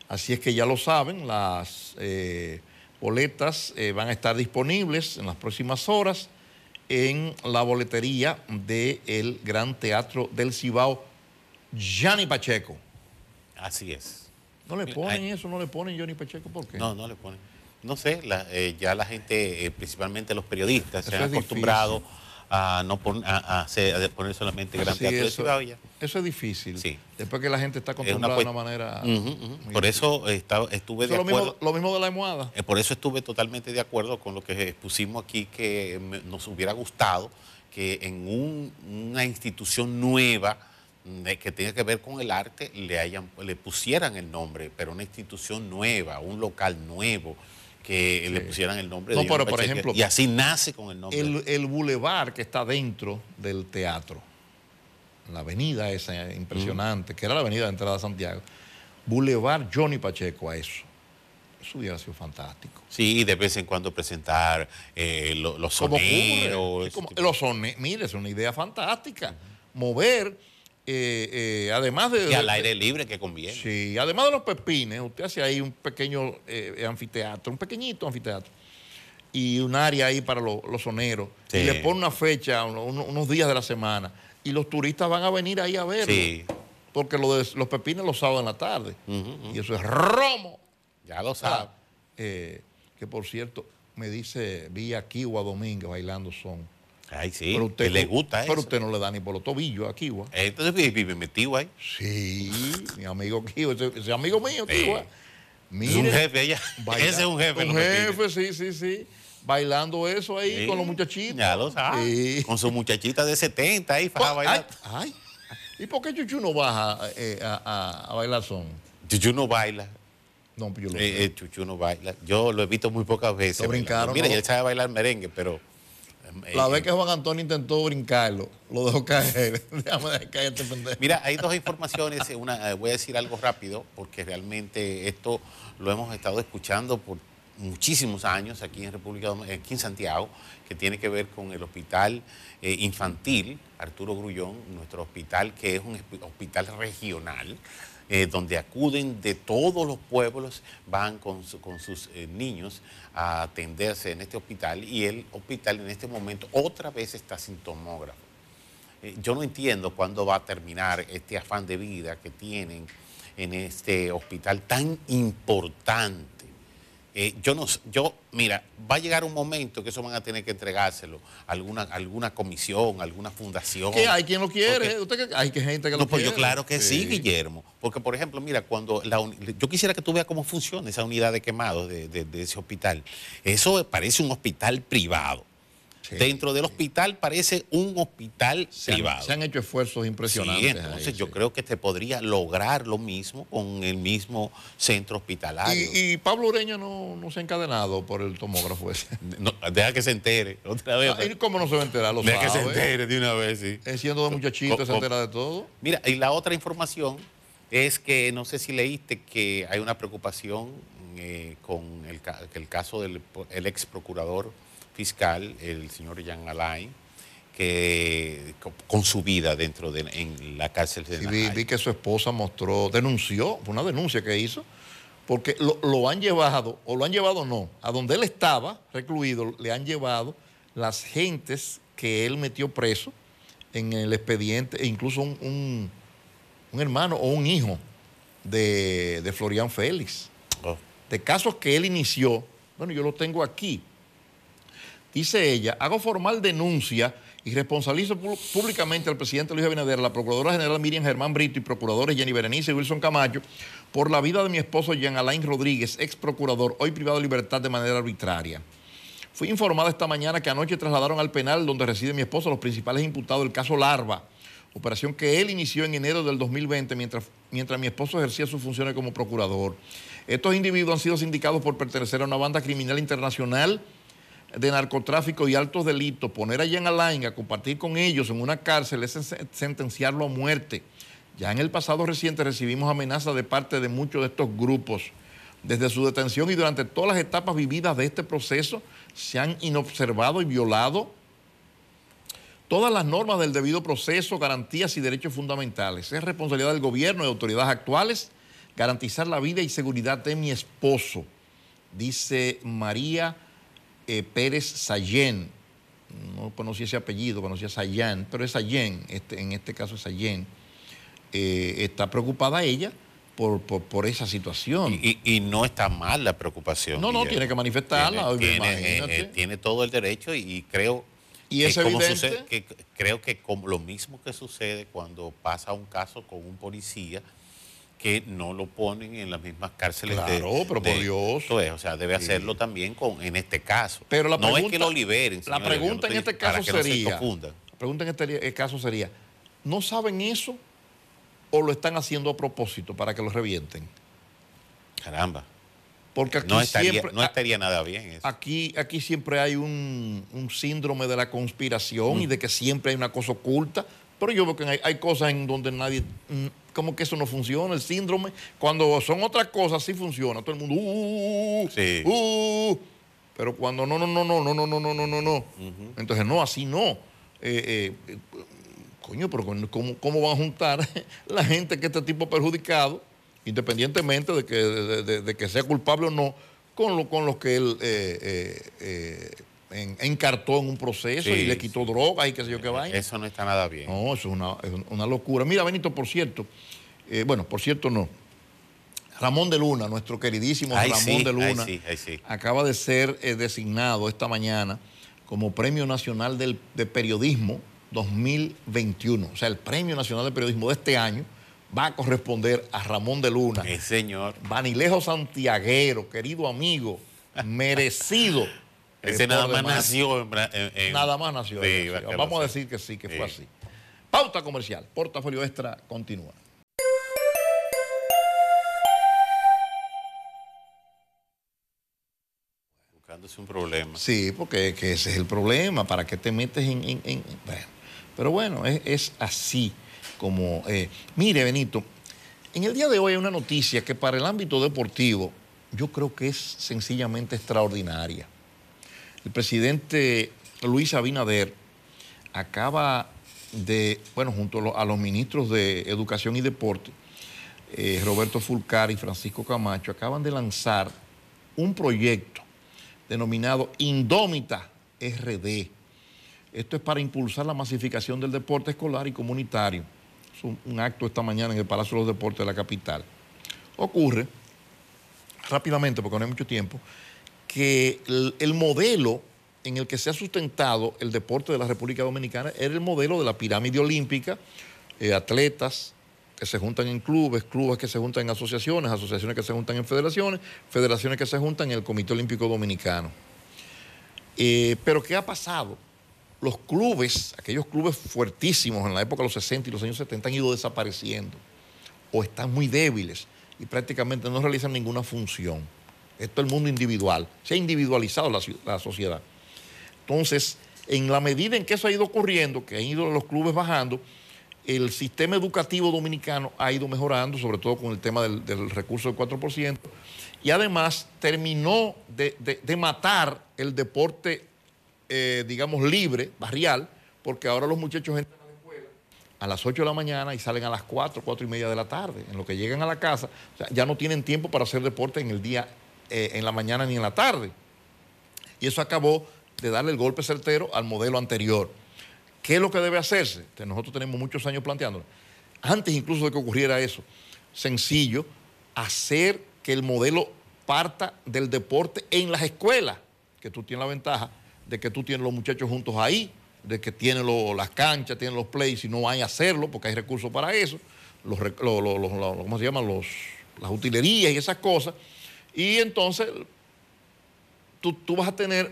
Speaker 3: Así es que ya lo saben, las eh, boletas eh, van a estar disponibles en las próximas horas en la boletería del Gran Teatro del Cibao, Gianni Pacheco.
Speaker 2: Así es.
Speaker 3: ¿No le ponen eso? ¿No le ponen Johnny Pacheco? ¿Por qué?
Speaker 2: No, no le ponen. No sé, la- eh, ya la gente, eh, principalmente los periodistas, se han acostumbrado a no pon- a, a hacer- a poner solamente Gran
Speaker 3: Sí,
Speaker 2: Teatro de ya.
Speaker 3: eso es difícil.
Speaker 2: Sí.
Speaker 3: Después que la gente está
Speaker 2: Es una
Speaker 3: acostumbrada de una manera...
Speaker 2: Por eso estaba- estuve
Speaker 3: Eso
Speaker 2: de
Speaker 3: lo
Speaker 2: acuerdo.
Speaker 3: mismo, lo mismo de la almohada.
Speaker 2: Eh, Por eso estuve totalmente de acuerdo con lo que pusimos aquí, que me- nos hubiera gustado que en un- una institución nueva que tenga que ver con el arte le, hayan, le pusieran el nombre, pero una institución nueva, un local nuevo, que le pusieran el nombre
Speaker 3: No,
Speaker 2: de
Speaker 3: pero, por ejemplo,
Speaker 2: Y así nace con el nombre.
Speaker 3: El, el bulevar que está dentro del teatro, la avenida esa impresionante, que era la avenida de entrada a Santiago, Boulevard Johnny Pacheco a eso. Eso hubiera sido fantástico.
Speaker 2: Sí, y de vez en cuando presentar eh, lo- los
Speaker 3: Como
Speaker 2: soneros.
Speaker 3: como-
Speaker 2: tipo-
Speaker 3: los sone- mire, es una idea fantástica. Mover, eh, eh, además de...
Speaker 2: y al aire libre que conviene.
Speaker 3: Sí, además de los pepines, usted hace ahí un pequeño eh, anfiteatro, un pequeñito anfiteatro, y un área ahí para lo- los soneros,
Speaker 2: Sí.
Speaker 3: y le pone una fecha, uno- uno- unos días de la semana, y los turistas van a venir ahí a verlo,
Speaker 2: Sí.
Speaker 3: porque lo de los pepines los sábados en la tarde, y eso es romo.
Speaker 2: Ya lo sabe.
Speaker 3: Ah, que por cierto, me dice, vi a Kiwa Domínguez bailando son.
Speaker 2: Ay, sí.
Speaker 3: pero usted,
Speaker 2: que le gusta
Speaker 3: Pero
Speaker 2: eso.
Speaker 3: usted no le da ni por los tobillos a Kiwa.
Speaker 2: Entonces vive, metido ahí.
Speaker 3: Sí, mi amigo Kiwa, ese, ese amigo mío,
Speaker 2: Sí.
Speaker 3: Kiwa.
Speaker 2: Es un jefe allá.
Speaker 3: baila-
Speaker 2: Ese es un jefe.
Speaker 3: Un jefe, sí, sí, sí. Bailando eso ahí
Speaker 2: Sí,
Speaker 3: con los muchachitos.
Speaker 2: Ya lo sabe.
Speaker 3: Sí.
Speaker 2: Con su muchachita de 70 ahí, faja bailar.
Speaker 3: ay, ay. ¿Y por qué Chuchu no baja eh, a, a- a bailar son?
Speaker 2: Chuchu no baila.
Speaker 3: No, pues yo lo
Speaker 2: Eh, eh, Chuchu no baila. Yo lo he visto muy pocas veces.
Speaker 3: Lo brincaron.
Speaker 2: Mira,
Speaker 3: ¿no?
Speaker 2: él sabe bailar merengue, pero. Eh,
Speaker 3: La
Speaker 2: eh,
Speaker 3: vez que Juan Antonio intentó brincarlo, lo dejó caer. Déjame dejar caer este pendejo.
Speaker 2: Mira, hay dos informaciones. Una, eh, voy a decir algo rápido, porque realmente esto lo hemos estado escuchando por muchísimos años aquí en República Dom- aquí en Santiago, que tiene que ver con el hospital eh, infantil Arturo Grullón, nuestro hospital que es un hospi- hospital regional. Eh, donde acuden de todos los pueblos, van con, su- con sus eh, niños a atenderse en este hospital y el hospital en este momento otra vez está sin tomógrafo. Eh, yo no entiendo cuándo va a terminar este afán de vida que tienen en este hospital tan importante. Eh, yo no, yo, mira, va a llegar un momento que eso van a tener que entregárselo a alguna, alguna comisión, a alguna fundación.
Speaker 3: ¿Qué hay quien lo quiere?
Speaker 2: Porque-
Speaker 3: ¿Usted qué- hay que gente que
Speaker 2: no,
Speaker 3: lo
Speaker 2: pues
Speaker 3: quiere.
Speaker 2: yo claro que sí. Guillermo. Porque, por ejemplo, mira, cuando la yo quisiera que tú veas cómo funciona esa unidad de quemados de, de- de ese hospital. Eso parece un hospital privado.
Speaker 3: Sí.
Speaker 2: Dentro del hospital parece un hospital
Speaker 3: Se han,
Speaker 2: privado.
Speaker 3: se han hecho esfuerzos impresionantes.
Speaker 2: Sí, entonces
Speaker 3: ahí,
Speaker 2: yo
Speaker 3: sí.
Speaker 2: creo que te podría lograr lo mismo con el mismo centro hospitalario.
Speaker 3: Y, y Pablo Ureña no, no se ha encadenado por el tomógrafo ese.
Speaker 2: No, deja que se entere otra vez.
Speaker 3: Ah, ¿y ¿Cómo no se va a enterar? Lo
Speaker 2: deja que se entere de una vez, sí.
Speaker 3: Él siendo de muchachito se entera de todo.
Speaker 2: Mira, y la otra información es que no sé si leíste que hay una preocupación eh, con el, ca- el caso del el ex procurador fiscal, el señor Jean Alain, que co- con su vida dentro de en la cárcel de
Speaker 3: Sí, vi, vi que su esposa mostró, denunció, fue una denuncia que hizo, porque lo, lo han llevado, o lo han llevado no, a donde él estaba recluido, le han llevado las gentes que él metió preso en el expediente, e incluso un, un- un hermano o un hijo de, de Florian Félix.
Speaker 2: Oh,
Speaker 3: de casos que él inició, bueno, yo lo tengo aquí. Dice ella, hago formal denuncia y responsabilizo públicamente al presidente Luis Abinader, la Procuradora General Miriam Germán Brito y procuradores Jenny Berenice y Wilson Camacho por la vida de mi esposo Jean Alain Rodríguez, ex procurador, hoy privado de libertad de manera arbitraria. Fui informada esta mañana que anoche trasladaron al penal donde reside mi esposo los principales imputados del caso Larva, operación que él inició en enero del 2020 mientras, mientras mi esposo ejercía sus funciones como procurador. Estos individuos han sido sindicados por pertenecer a una banda criminal internacional de narcotráfico y altos delitos, poner a Jean Alain a compartir con ellos en una cárcel es sen- sentenciarlo a muerte. Ya en el pasado reciente recibimos amenazas de parte de muchos de estos grupos. Desde su detención y durante todas las etapas vividas de este proceso se han inobservado y violado todas las normas del debido proceso, garantías y derechos fundamentales. Es responsabilidad del gobierno y de autoridades actuales garantizar la vida y seguridad de mi esposo, dice María eh, Pérez Sayén. No conocí ese apellido, conocía Sayán, pero es Sayén, este, en este caso es Sayén. Eh, está preocupada ella por, por- por esa situación.
Speaker 2: Y, y no está mal la preocupación.
Speaker 3: No, no, tiene que manifestarla,
Speaker 2: Tiene, tiene, eh, eh, tiene todo el derecho y, y creo
Speaker 3: Y
Speaker 2: que
Speaker 3: es
Speaker 2: como
Speaker 3: evidente-
Speaker 2: sucede- que creo que como lo mismo que sucede cuando pasa un caso con un policía que no lo ponen en las mismas cárceles de-
Speaker 3: Claro, pero por
Speaker 2: de-
Speaker 3: Dios.
Speaker 2: ves, o sea, debe hacerlo también con en este caso.
Speaker 3: Pero la
Speaker 2: no es
Speaker 3: pregunta-
Speaker 2: que lo liberen.
Speaker 3: La
Speaker 2: señores, yo no
Speaker 3: pregunta en este caso
Speaker 2: que no se
Speaker 3: sería, la pregunta en este eh, caso sería, ¿no saben eso o lo están haciendo a propósito para que lo revienten?
Speaker 2: Caramba.
Speaker 3: Porque aquí
Speaker 2: No estaría,
Speaker 3: siempre,
Speaker 2: no estaría nada bien eso.
Speaker 3: aquí, aquí siempre hay un, un síndrome de la conspiración y
Speaker 2: Mm.
Speaker 3: de que siempre hay una cosa oculta. Pero yo veo que hay, hay cosas en donde nadie, mm, como que eso no funciona, el síndrome. Cuando son otras cosas sí funciona. Todo el mundo, uh, uh,
Speaker 2: Sí.
Speaker 3: uh, uh". pero cuando no, no, no, no, no, no, no, no, no, no, no. Entonces, no, así no. Eh, eh, eh, coño, pero ¿cómo, ¿cómo van a juntar la gente que este tipo perjudicado, independientemente de que, de, de- de que sea culpable o no, con, lo, con los que él eh, eh, eh, en- encartó en un proceso y
Speaker 2: Sí,
Speaker 3: le quitó drogas y qué sé yo qué vaina?
Speaker 2: Eso no está nada bien.
Speaker 3: No, eso es una, es una locura. Mira, Benito, por cierto, eh, bueno, por cierto no. Ramón de Luna, nuestro queridísimo
Speaker 2: Ay,
Speaker 3: Ramón
Speaker 2: sí,
Speaker 3: de
Speaker 2: ay,
Speaker 3: Luna,
Speaker 2: sí, ay, sí.
Speaker 3: acaba de ser eh, designado esta mañana como Premio Nacional del, de Periodismo 2021. O sea, el Premio Nacional de Periodismo de este año va a corresponder a Ramón de Luna.
Speaker 2: Eh, señor.
Speaker 3: Vanilejo Santiaguero, querido amigo, merecido.
Speaker 2: Ese nada más nació en,
Speaker 3: Nada más nació.
Speaker 2: Sí,
Speaker 3: Vamos a decir que sí, que
Speaker 2: Sí.
Speaker 3: fue así. Pauta comercial. Portafolio Extra continúa.
Speaker 2: Buscándose un problema.
Speaker 3: Sí, porque que ese es el problema. ¿Para qué te metes en...? en- en- bueno, pero bueno, es, es así como... eh, mire, Benito, en el día de hoy hay una noticia que para el ámbito deportivo yo creo que es sencillamente extraordinaria. El presidente Luis Abinader acaba de, bueno, junto a lo- a los ministros de Educación y Deporte, eh, Roberto Fulcar y Francisco Camacho, acaban de lanzar un proyecto denominado Indómita RD. Esto es para impulsar la masificación del deporte escolar y comunitario. Es un, un acto esta mañana en el Palacio de los Deportes de la capital. Ocurre, rápidamente, porque no hay mucho tiempo, que el, el modelo en el que se ha sustentado el deporte de la República Dominicana era el modelo de la pirámide olímpica, eh, atletas que se juntan en clubes, clubes que se juntan en asociaciones, asociaciones que se juntan en federaciones, federaciones que se juntan en el Comité Olímpico Dominicano. Eh, pero ¿qué ha pasado? Los clubes, aquellos clubes fuertísimos en la época de los 60 y los años 70 han ido desapareciendo o están muy débiles y prácticamente no realizan ninguna función. Esto es el mundo individual. Se ha individualizado la, ci- la sociedad. Entonces, en la medida en que eso ha ido ocurriendo, que han ido los clubes bajando, el sistema educativo dominicano ha ido mejorando, sobre todo con el tema del, recurso del 4%, y además terminó de, matar el deporte, eh, digamos, libre, barrial, porque ahora los muchachos entran a la escuela a las 8 de la mañana y salen a las 4, 4 y media de la tarde. En lo que llegan a la casa, ya no tienen tiempo para hacer deporte en el día, eh, en la mañana ni en la tarde. Y eso acabó de darle el golpe certero al modelo anterior. ¿Qué es lo que debe hacerse? Nosotros tenemos muchos años planteándolo. Antes incluso de que ocurriera eso, sencillo, hacer que el modelo parta del deporte en las escuelas, que tú tienes la ventaja de que tú tienes los muchachos juntos ahí, de que tienen las canchas, tienen los plays, y no hay hacerlo, porque hay recursos para eso, los, lo- lo- ¿cómo se llaman? Los, las utilerías y esas cosas. Y entonces tú, tú vas a tener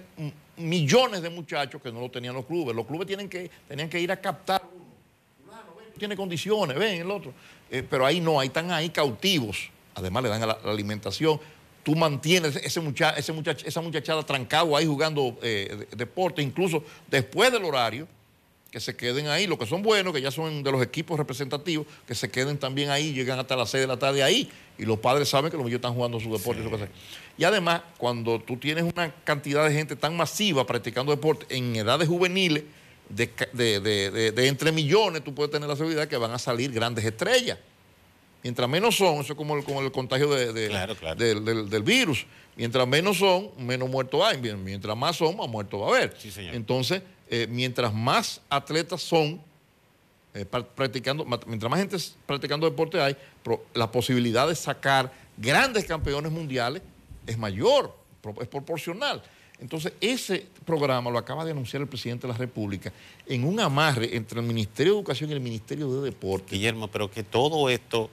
Speaker 3: millones de muchachos que no lo tenían los clubes. Los clubes tienen que, tenían que ir a captar uno. Tienes condiciones, ven el otro. Eh, pero ahí no, ahí están ahí cautivos. Además le dan la, la alimentación. tú mantienes ese mucha, ese muchach- esa muchachada trancado ahí jugando eh, de- deporte, incluso después del horario, que se queden ahí, los que son buenos, que ya son de los equipos representativos, que se queden también ahí, llegan hasta las 6 de la tarde ahí, y los padres saben que los niños están jugando su deporte. y su cosa. Y además, cuando tú tienes una cantidad de gente tan masiva practicando deporte en edades juveniles, de, de- de- de- entre millones, tú puedes tener la seguridad que van a salir grandes estrellas. Mientras menos son, eso es como el, como el contagio
Speaker 2: Claro, claro.
Speaker 3: Del, del- del virus. Mientras menos son, menos muertos hay. Mientras más son, más muertos va a haber.
Speaker 2: Sí.
Speaker 3: Entonces, eh, mientras más atletas son, eh, pra- practicando, mientras más gente practicando deporte hay, la posibilidad de sacar grandes campeones mundiales es mayor, es proporcional. Entonces, ese programa lo acaba de anunciar el presidente de la República en un amarre entre el Ministerio de Educación y el Ministerio de Deporte.
Speaker 2: Guillermo, pero que todo esto,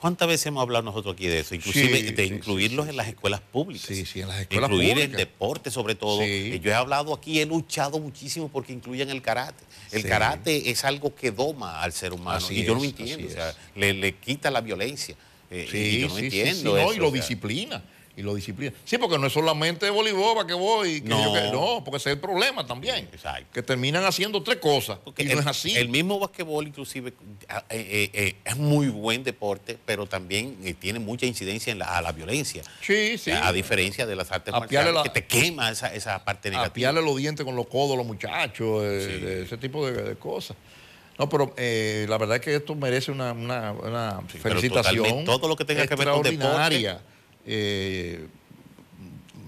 Speaker 2: ¿cuántas veces hemos hablado nosotros aquí de eso? Inclusive
Speaker 3: Sí,
Speaker 2: de
Speaker 3: sí,
Speaker 2: incluirlos
Speaker 3: sí,
Speaker 2: en las escuelas públicas.
Speaker 3: Sí, sí, en las escuelas
Speaker 2: Incluir el
Speaker 3: públicas.
Speaker 2: deporte sobre todo. Eh, Yo he hablado aquí, he luchado muchísimo porque incluyan el karate. El
Speaker 3: Sí.
Speaker 2: karate es algo que doma al ser humano
Speaker 3: Así
Speaker 2: y yo no entiendo. O sea, le, le quita la violencia. Eh, y yo no
Speaker 3: sí,
Speaker 2: entiendo
Speaker 3: no, y lo
Speaker 2: o sea.
Speaker 3: disciplina. Y lo disciplina. Sí, porque no es solamente voleibol para que voy. que
Speaker 2: No.
Speaker 3: yo que- no, porque ese es el problema también.
Speaker 2: Exacto.
Speaker 3: Que terminan haciendo tres cosas.
Speaker 2: Porque
Speaker 3: y
Speaker 2: el,
Speaker 3: no es así.
Speaker 2: El mismo basquetbol, inclusive, eh, eh, eh, es muy buen deporte, pero también eh, tiene mucha incidencia en la, a la violencia.
Speaker 3: sí, sí.
Speaker 2: A diferencia de las artes marciales,
Speaker 3: la-
Speaker 2: que te quema esa, esa parte negativa.
Speaker 3: Apiarle los dientes con los codos a los muchachos, eh,
Speaker 2: Sí.
Speaker 3: ese tipo de, de cosas. No, pero eh, la verdad es que esto merece una, una- una
Speaker 2: Sí, pero
Speaker 3: felicitación.
Speaker 2: totalmente, todo lo que tenga que ver con deporte.
Speaker 3: Eh,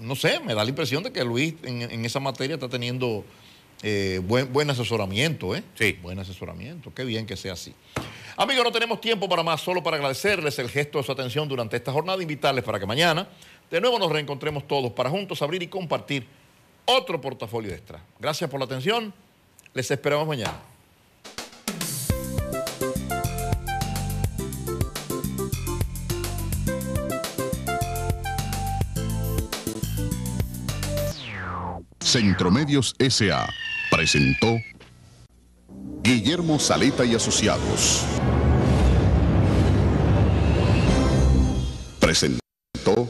Speaker 3: no sé, me da la impresión de que Luis en, en esa materia está teniendo eh, buen, buen asesoramiento, ¿eh?
Speaker 2: Sí.
Speaker 3: Buen asesoramiento. Qué bien que sea así. Amigos, no tenemos tiempo para más, solo para agradecerles el gesto de su atención durante esta jornada, invitarles para que mañana de nuevo nos reencontremos todos para juntos abrir y compartir otro portafolio extra. Gracias por la atención. Les esperamos mañana.
Speaker 1: Centromedios S.A. presentó Guillermo Saleta y Asociados. Presentó